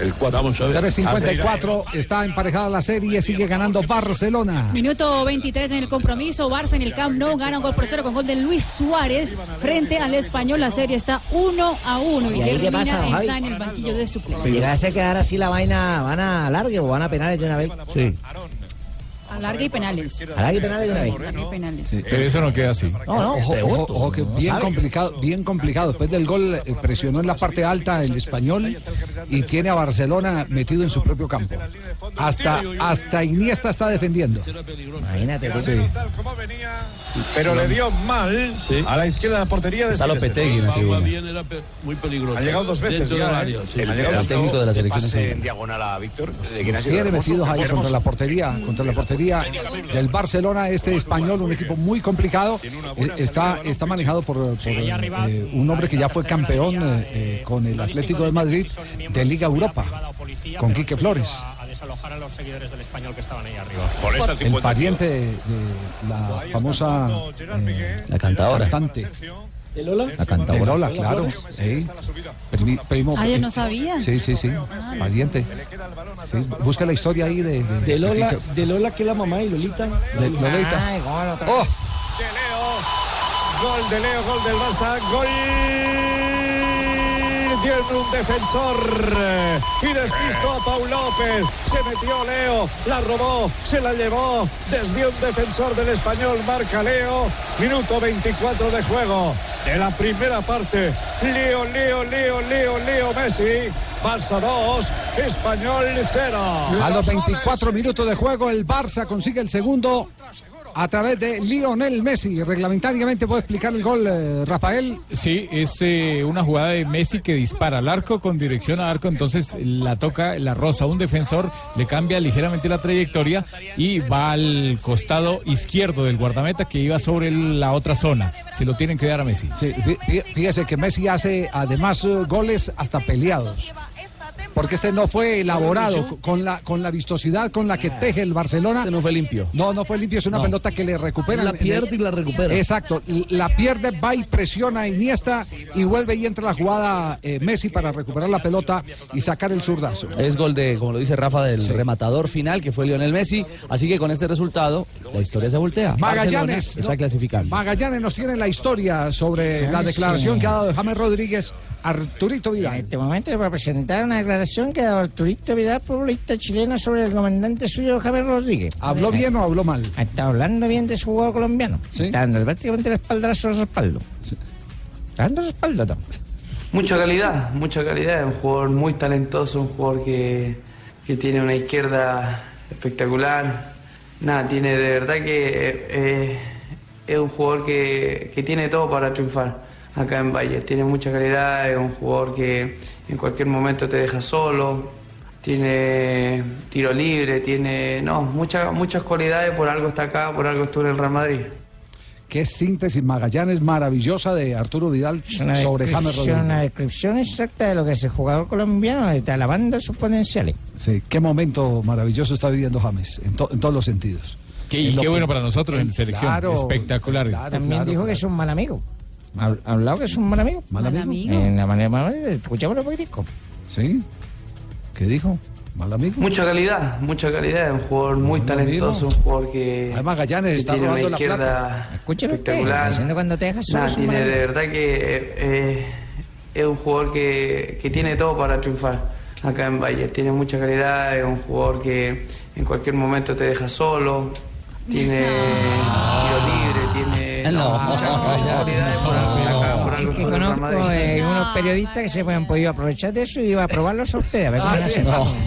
el 4. Vamos a 3.54, está emparejada la serie, sigue ganando Barcelona. Minuto 23 en el compromiso. Barça en el Camp Nou gana un gol por cero con gol de Luis Suárez frente al español. La serie está 1 a 1 y, ¿Y ahí qué Germina pasa, está en el banquillo de Si suplentes. llegase a quedar así la vaina, ¿van a alargue o van a penales de una vez? Sí. Alargue y penales. Alargue y penales de una vez. Alargue y penales. Pero eso no queda así. No, no, Ojo, pregunto, ojo, ojo, que bien complicado, bien complicado. Después del gol eh, presionó en la parte alta el español y tiene a Barcelona metido en su propio campo. Hasta, hasta Iniesta está defendiendo. Imagínate. Sí. Pero le dio mal a la izquierda de la portería de Está. Lopetegui en la tribuna. muy peligroso. Ha llegado dos veces ya, ¿eh? área, sí. Ha llegado El dos técnico de la selección pase en diagonal a Víctor. ¿De quién ha sido? Tiene metidos ahí contra la portería, contra la portería del Barcelona, este español, un equipo muy complicado. Eh, está, está manejado por, por, eh, un hombre que ya fue campeón eh, con el Atlético de Madrid de Liga Europa, con Quique Flores. a desalojar a los seguidores del español que estaban ahí arriba. Molesta el El 50. pariente de, de la famosa eh, La cantadora. cantante. ¿El Lola? La cantadora. De Lola, claro. Sí. Primi- primo- Ah, yo no sabía. Sí, sí, sí. Pariente. Sí, Busca la historia ahí de, de, De Lola, de Lola que es la mamá y Lolita. de Lolita. Ay, gol otra ¡Oh! vez. Gol de Leo, gol del Barça, gol. Tiene un defensor y despistó a Paul López. Se metió Leo, la robó, se la llevó. Desvió un defensor del español, marca Leo. Minuto 24 de juego de la primera parte. Leo, Leo, Leo, Leo, Leo Messi. Barça 2, Español 0. A los 24 minutos de juego, el Barça consigue el segundo a través de Lionel Messi. Reglamentariamente, ¿puedo explicar el gol, eh, Rafael? Sí, es eh, una jugada de Messi que dispara al arco con dirección a arco, entonces la toca, la roza un defensor, le cambia ligeramente la trayectoria y va al costado izquierdo del guardameta que iba sobre la otra zona. Se lo tienen que dar a Messi. Sí, fí- fí- fíjese que Messi hace además eh, goles hasta peleados. Porque este no fue elaborado co- con la, con la vistosidad con la que teje el Barcelona. Este no fue limpio. No, no fue limpio, es una No. pelota que le recuperan. La en pierde y la recupera. Exacto, la pierde, va y presiona a Iniesta y vuelve y entra la jugada eh, Messi para recuperar la pelota y sacar el zurdazo. Es gol de, como lo dice Rafa, del rematador final que fue Lionel Messi. Así que con este resultado, la historia se voltea. Magallanes Barcelona está no- clasificando. Magallanes nos tiene la historia sobre la declaración sí. que ha dado James Rodríguez Arturito En Vidal. este momento le voy a presentar una declaración que ha dado Arturito Vidal, futbolista chileno, sobre el comandante suyo, Javier Rodríguez. ¿Habló bien o habló mal? Está hablando bien de su jugador colombiano. Sí. Está dando prácticamente el espaldazo de respaldo. Está dando respaldo, Tom. Mucha calidad, mucha calidad. Es un jugador muy talentoso, un jugador que, que tiene una izquierda espectacular. Nada, tiene de verdad que eh, es un jugador que, que tiene todo para triunfar acá en Valle. Tiene mucha calidad, es un jugador que en cualquier momento te deja solo. tiene tiro libre, tiene no, muchas muchas cualidades, por algo está acá, por algo estuvo en el Real Madrid. Qué síntesis Magallanes maravillosa de Arturo Vidal Una sobre James descripción, una Rodríguez. descripción exacta de lo que es el jugador colombiano, de la banda sus potenciales. Sí, qué momento maravilloso está viviendo James en, to- en todos los sentidos. Qué- y qué bueno para nosotros en en- selección. claro, Espectacular. claro, También claro, dijo claro. que es un mal amigo. Ha ha hablado que es un mal amigo. ¿Mal amigo? En la manera, escuchémoslo un poquitico. ¿Sí? ¿Qué dijo? ¿Mal amigo? Mucha calidad, mucha calidad, un jugador muy talentoso, un jugador que, Además, Magallanes que está tiene una la izquierda plata. Escúchelo usted, espectacular. cuando te dejas un tiene de verdad que eh, es un jugador que, que tiene todo para triunfar acá en Bayern. Tiene mucha calidad, es un jugador que en cualquier momento te deja solo, tiene tiro libre, tiene No. que conozco eh, unos periodistas que se han podido aprovechar de eso y iba a probarlos a ustedes. A ver cómo Ah, sí.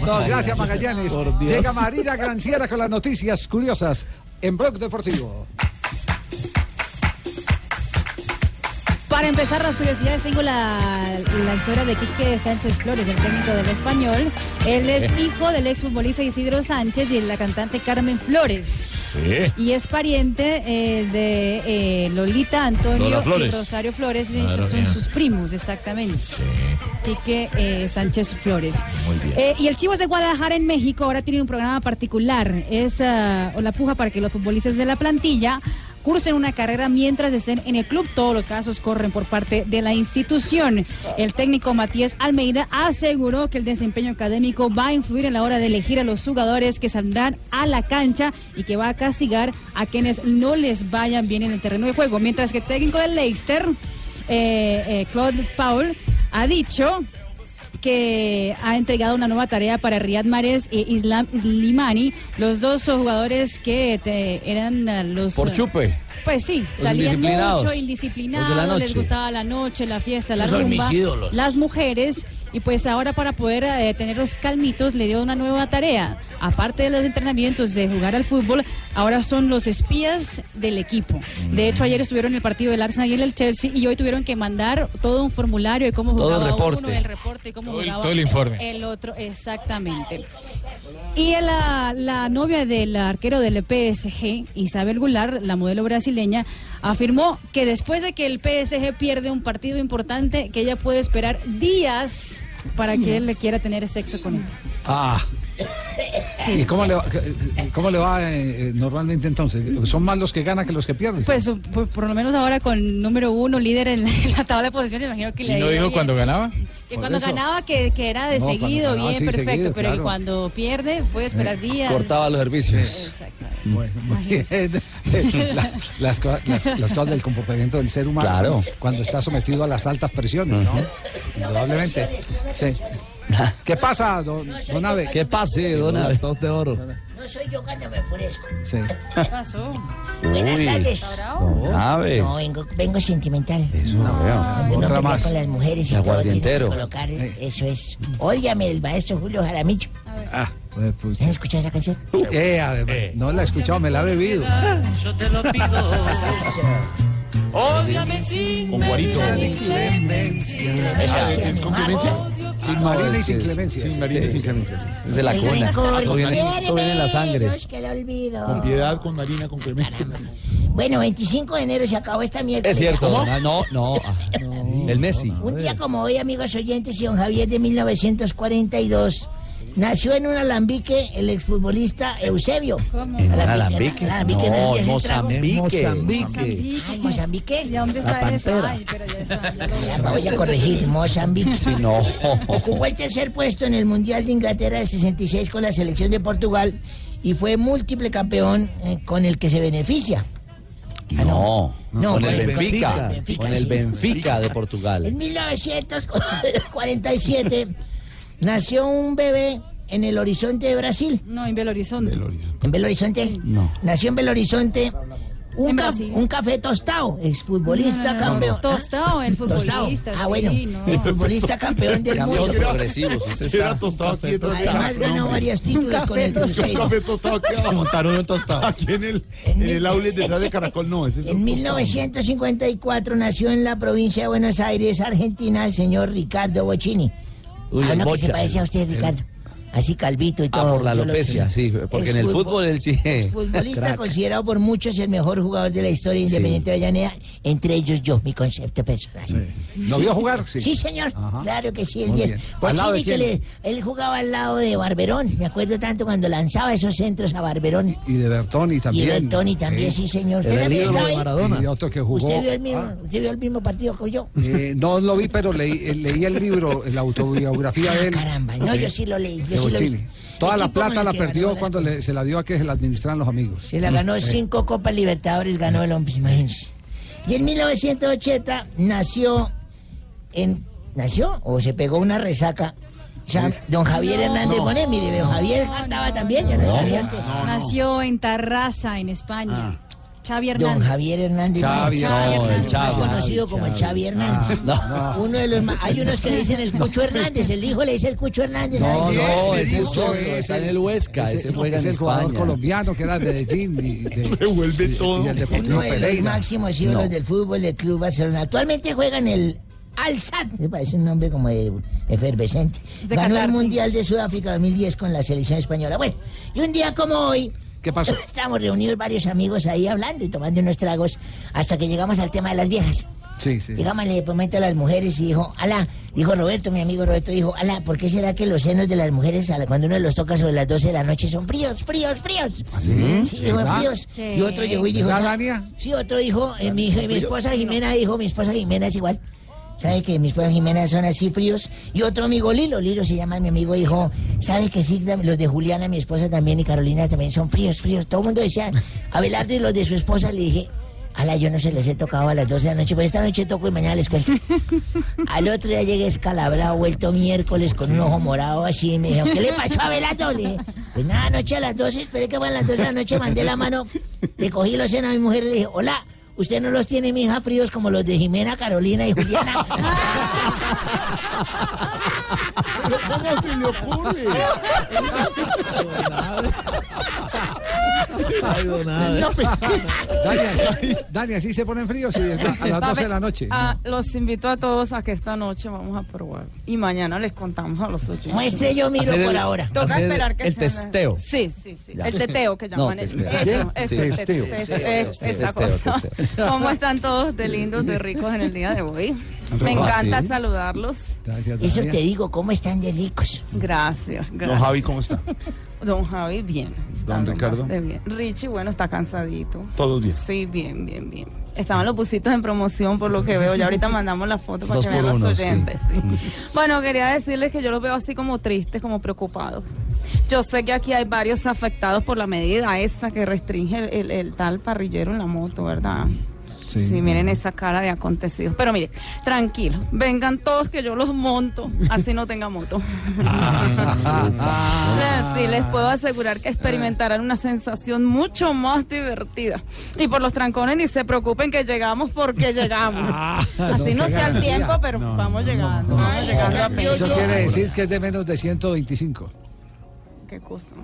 No, gracias Magallanes. Llega Marina Granciera con las noticias curiosas en Blog Deportivo. Para empezar las curiosidades, tengo la, la historia de Quique Sánchez Flores, el técnico del español. Él es Eh. hijo del exfutbolista Isidro Sánchez y de la cantante Carmen Flores. Sí. Y es pariente eh, de eh, Lolita Antonio y. Rosario Flores, sí, Madre son, mía. sus primos, exactamente. Quique eh, Sánchez Flores. Muy bien. Y el Chivas de Guadalajara en México ahora tiene un programa particular. Es ah, la puja para que los futbolistas de la plantilla cursen una carrera mientras estén en el club. Todos los casos corren por parte de la institución. El técnico Matías Almeida aseguró que el desempeño académico va a influir en la hora de elegir a los jugadores que saldrán a la cancha y que va a castigar a quienes no les vayan bien en el terreno de juego. Mientras que el técnico del Leicester, eh, eh, Claude Paul, ha dicho que ha entregado una nueva tarea para Riyad Mahrez e Islam Slimani, los dos jugadores que te- eran eh, los... Por eh, chupe. Pues sí, Los salían indisciplinados. mucho, indisciplinados, les gustaba la noche, la fiesta, la Esos son rumba, mis ídolos. las mujeres. Y pues ahora para poder eh, tenerlos calmitos le dio una nueva tarea. Aparte de los entrenamientos de jugar al fútbol, ahora son los espías del equipo. De hecho, ayer estuvieron en el partido del Arsenal y el Chelsea y hoy tuvieron que mandar todo un formulario de cómo Todo el jugaba reporte. uno, el reporte y cómo Todo el- jugaba todo el informe. el otro, exactamente. Y la, la novia del arquero del PSG, Isabel Goulart, la modelo brasileña, afirmó que después de que el PSG pierde un partido importante, que ella puede esperar días para que él le quiera tener sexo con él. Ah. ¿Y cómo le va, cómo le va eh, eh, normalmente entonces? ¿Son más los que ganan que los que pierden? Pues por, por lo menos ahora con número uno, líder en la, en la tabla de posiciones, imagino que le ¿Y no dijo cuando ganaba? Que Por cuando eso. ganaba que, que era de No, seguido, ganaba, bien, sí, perfecto, seguido, pero claro. cuando pierde puede esperar días. Cortaba los servicios. Exactamente. Bueno, muy bien. las, las- las cosas del comportamiento del ser humano Claro. cuando está sometido a las altas presiones, ¿no? Indudablemente. Sí. ¿Qué pasa, don, don Abe? ¿Qué pase, don Abe? Dos de oro. No soy yo cuando me enfurezco. Sí. ¿Qué pasó? Buenas tardes. ¿Está bravo? Ave. No, vengo, vengo sentimental. Eso no veo. Otra pelea más. con las mujeres y El todo tiene que eso es. Ódiame, el maestro Julio Jaramillo. Ah, pues, pues, ¿Han escuchado esa canción? eh, a ver, no la he escuchado, me la he bebido. Yo te lo pido. Ódiame sin Con Guarito. ¿Es con clemencia? Sin marina y sin clemencia. Sin marina y sin clemencia, sí. Es de la cuna. Eso viene, quiere eso viene en la sangre. que olvido. Con piedad, con marina, con clemencia. Bueno, 25 de enero se acabó esta mierda. Es cierto. No, no, no. ah, El Messi. Un día como hoy, amigos oyentes, y don Javier de 1942, nació en un alambique el exfutbolista Eusebio. ¿En un alambique? alambique No, trago. Mozambique. Mozambique. Ay, Mozambique. ¿Y a dónde La está eso? Pantera. Ay, pero ya está. ya lo- Ya, me voy a corregir, Mozambique. Sí, no. Ocupó el tercer puesto en el Mundial de Inglaterra del 66 con la selección de Portugal y fue múltiple campeón eh, con el que se beneficia. No. No, Con con el el Benfica. Benfica, Con el sí. Benfica de Portugal. En 1947 nació un bebé en el horizonte de Brasil. No, en Belo Horizonte. ¿En Belo Horizonte? No. Nació en Belo Horizonte un, En un café tostado, exfutbolista No, campeón. Tostado, el Tostado. futbolista. Ah, bueno, sí, no. el futbolista campeón del mundo. progresivos. Usted está. Era tostado aquí en Además ganó varios títulos con el Un Cruzeiro. café tostado aquí. Montaron un tostado. Aquí en el, en el outlet detrás de Caracol, no. Ese es En un 1954 nació en la provincia de Buenos Aires, Argentina, el señor Ricardo Bocini. Uy, Ah, no, que se parece a usted, Ricardo. Así calvito y Ah, todo. por la alopecia, sí, porque en el fútbol él sí. Futbolista crack. considerado por muchos el mejor jugador de la historia independiente de Avellaneda, entre ellos yo, mi concepto personal. ¿Lo vio jugar? Sí. Sí, señor. Claro que sí, el Muy 10. bien. ¿Al lado de Bochini, que quién? le- él jugaba al lado de Barberón. Me acuerdo tanto cuando lanzaba esos centros a Barberón. Y de Bertoni también. Y Bertoni también, sí, señor. ¿Usted también ahí? Y otro que jugó. ¿Usted vio el mismo, Ah, usted vio el mismo partido que yo? eh, no lo vi, pero leí, eh, leí el libro, la autobiografía de él. Caramba, no, yo sí lo leí, yo sí. Bochini. Toda la plata la perdió ganó cuando le- se la dio a que se la administraran los amigos. Se la ganó Eh. cinco Copas Libertadores, ganó el hombre, imagínense. Y en 1980 nació en... ¿Nació? ¿O se pegó una resaca? Don Javier Hernández Bonet, mire, don Javier cantaba también, yo no. Nació en Tarrasa, en España. Xavi Hernández. Don Javier Hernández Xavi, no, más Xavi, conocido como el Xavi Hernández. Ah, Uno de los más- hay unos que le dicen el Cucho Hernández, el hijo le dice el Cucho Hernández. No, no, ese es otro, está en el Huesca, ese- ese juega es en el jugador España. colombiano que era de Medellín y, de, Revuelve todo. y el Uno de los máximos ídolos del fútbol del Club Barcelona. Actualmente juega en el Al-Sad, me parece un nombre como de efervescente. De Ganó Qatar, el sí. Mundial de Sudáfrica 2010 con la selección española. Bueno, y un día como hoy... ¿Qué pasó? Estamos reunidos varios amigos ahí hablando y tomando unos tragos hasta que llegamos al tema de las viejas. Sí, sí. Llegamos le momento a las mujeres y dijo, ala, dijo Roberto, mi amigo Roberto, dijo, ala, ¿por qué será que los senos de las mujeres la- cuando uno los toca sobre las 12 de la noche son fríos, fríos, fríos? sí? Sí, dijo, fríos. Sí. Y otro llegó y dijo, ¿Verdad, "Sa- Dania? Sí, otro dijo, eh, mi, hija- mi esposa Jimena dijo, mi esposa Jimena es igual. ¿Sabe que mi esposa Jimena son así fríos? Y otro amigo Lilo, Lilo se llama mi amigo, dijo, ¿sabe que sí? Los de Juliana, mi esposa también, y Carolina también son fríos, fríos. Todo el mundo decía, Abelardo y los de su esposa, le dije, ala, yo no se les he tocado a las 12 de la noche, pero esta noche toco y mañana les cuento. Al otro día llegué escalabrado, vuelto miércoles con un ojo morado así, y me dijo, ¿qué le pasó a Abelardo? Le dije, pues nada, anoche a las 12, esperé que fueran las 12 de la noche, mandé la mano, le cogí los senos a mi mujer y le dije, hola, usted no los tiene, mi hija, fríos como los de Jimena, Carolina y Juliana. ¿Cómo se le ocurre? Ay, donada. Dania, ¿sí- Dania, ¿sí se ponen fríos? Sí, a las 12 de la noche. Ah, los invito a todos a que esta noche vamos a probar. Y mañana les contamos a los oyentes. Muestre, yo miro Hacer por el- ahora. Toca esperar que el sean las- testeo. Sí, sí, sí. Ya. El teteo que No, llaman. testeo. Eso, eso, Sí. es- Testeo. es- Testeo, es- esa cosa. testeo. ¿Cómo están todos de lindos, de ricos en el día de hoy? Me encanta sí. saludarlos. Eso te digo, ¿cómo están de ricos? Gracias, Don gracias. Javi, ¿cómo está? Don Javi, bien. está Don Ricardo. bien. Richie, bueno, está cansadito. Todos bien. Sí, bien, bien, bien. Estaban los busitos en promoción por lo que veo. Ya ahorita mandamos la foto para Dos que vean los uno, sí. oyentes. sí. Bueno, quería decirles que yo los veo así como tristes, como preocupados. Yo sé que aquí hay varios afectados por la medida esa que restringe el, el- el tal parrillero en la moto, ¿verdad? Sí. miren esa cara de acontecidos. Pero mire, tranquilo, vengan todos que yo los monto, así no tenga moto. sí, les puedo asegurar que experimentarán una sensación mucho más divertida. Y por los trancones ni se preocupen que llegamos porque llegamos. Así no sea el tiempo, pero vamos llegando, vamos llegando apenas. Eso quiere decir que es de menos de 125. ¿Qué cosa?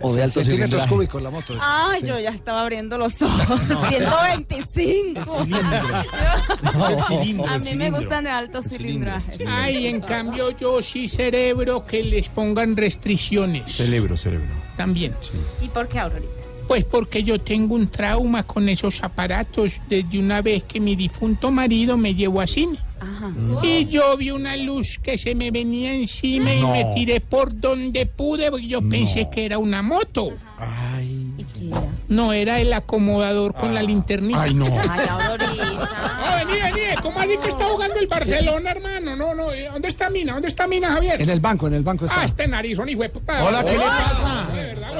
O de alto centímetros cúbicos la moto. Ay, yo ya estaba abriendo los ojos. 125. A mí me gustan de alto cilindraje. Ay, en cambio yo sí cerebro que les pongan restricciones. Cerebro, cerebro. También. ¿Y por qué, Aurorita? Pues porque yo tengo un trauma con esos aparatos desde una vez que mi difunto marido me llevó a cine. Ajá. Y yo vi una luz que se me venía encima y No. me tiré por donde pude porque yo pensé que era una moto. ¿Y qué era? No, era el acomodador con la linternita. Ay, no. Ay, Aurorita. No, vení, vení, ¿cómo así que está jugando el Barcelona, hermano? No, no, eh, ¿dónde está Mina? ¿Dónde está Mina, Javier? En el banco, en el banco está. Ah, este narizón, hijo de puta. Hola, ¿qué le Ay, pasa? De verdad,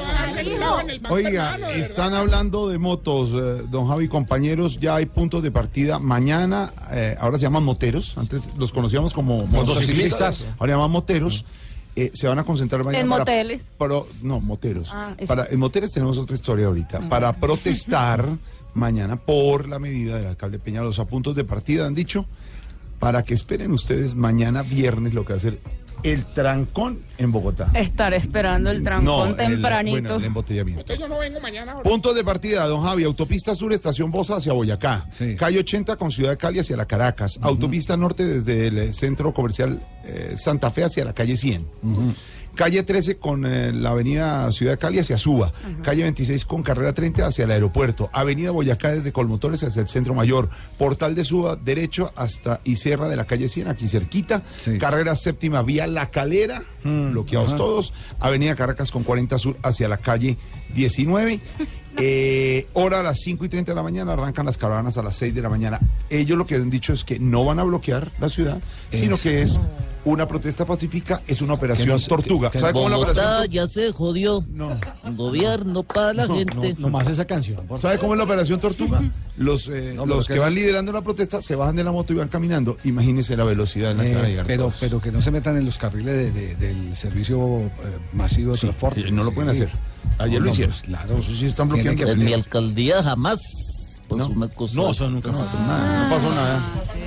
Oiga, están hablando de motos, eh, don Javi, compañeros, ya hay puntos de partida. Mañana, eh, ahora se llaman moteros, antes los conocíamos como motociclistas, ahora llaman moteros. eh, se van a concentrar mañana En para- moteles. pro- no, moteros. Ah, para, en moteles tenemos otra historia ahorita. Para protestar mañana por la medida del alcalde Peñalosa. Puntos de partida han dicho para que esperen ustedes mañana viernes lo que va a ser el trancón en Bogotá. Estar esperando el trancón tempranito. bueno, el embotellamiento. Entonces yo no vengo mañana. ahora. Puntos de partida, don Javi. Autopista Sur, Estación Bosa hacia Boyacá. Calle 80 con Ciudad de Cali hacia la Caracas. Autopista Norte desde el Centro Comercial eh, Santa Fe hacia la calle 100. Calle 13 con eh, la avenida Ciudad de Cali hacia Suba. Calle 26 con carrera 30 hacia el aeropuerto. Avenida Boyacá desde Colmotores hacia el Centro Mayor. Portal de Suba derecho hasta y Sierra de la calle 100, aquí cerquita. Carrera séptima vía La Calera, bloqueados ajá. todos. Avenida Caracas con 40 Sur hacia la calle 19. Eh, hora a las 5 y 30 de la mañana, arrancan las caravanas a las 6 de la mañana. Ellos lo que han dicho es que no van a bloquear la ciudad, sino que es una protesta pacífica, es una operación no se- tortuga. que- ¿Sabe cómo es la operación ya se jodió. Gobierno para la gente. No más esa canción. ¿Sabe cómo es la operación Tortuga? Los, eh, No, los que que no- van liderando la protesta se bajan de la moto y van caminando. Imagínense la velocidad en la que van a Eh, llegar. pero, todos. pero que no se metan en los carriles de- de- del servicio eh, masivo de Sí, transporte. eh, no lo pueden hacer. Ayer lo hicieron. pues, claro, Eso sí están bloqueando. que En mi alcaldía jamás pasó una cosa. No, eso nunca pasó nada. No pasó nada.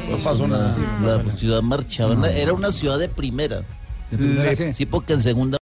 No pasó nada. La ciudad marchaba. Era una ciudad de primera. ¿De primera qué? Sí, porque en segunda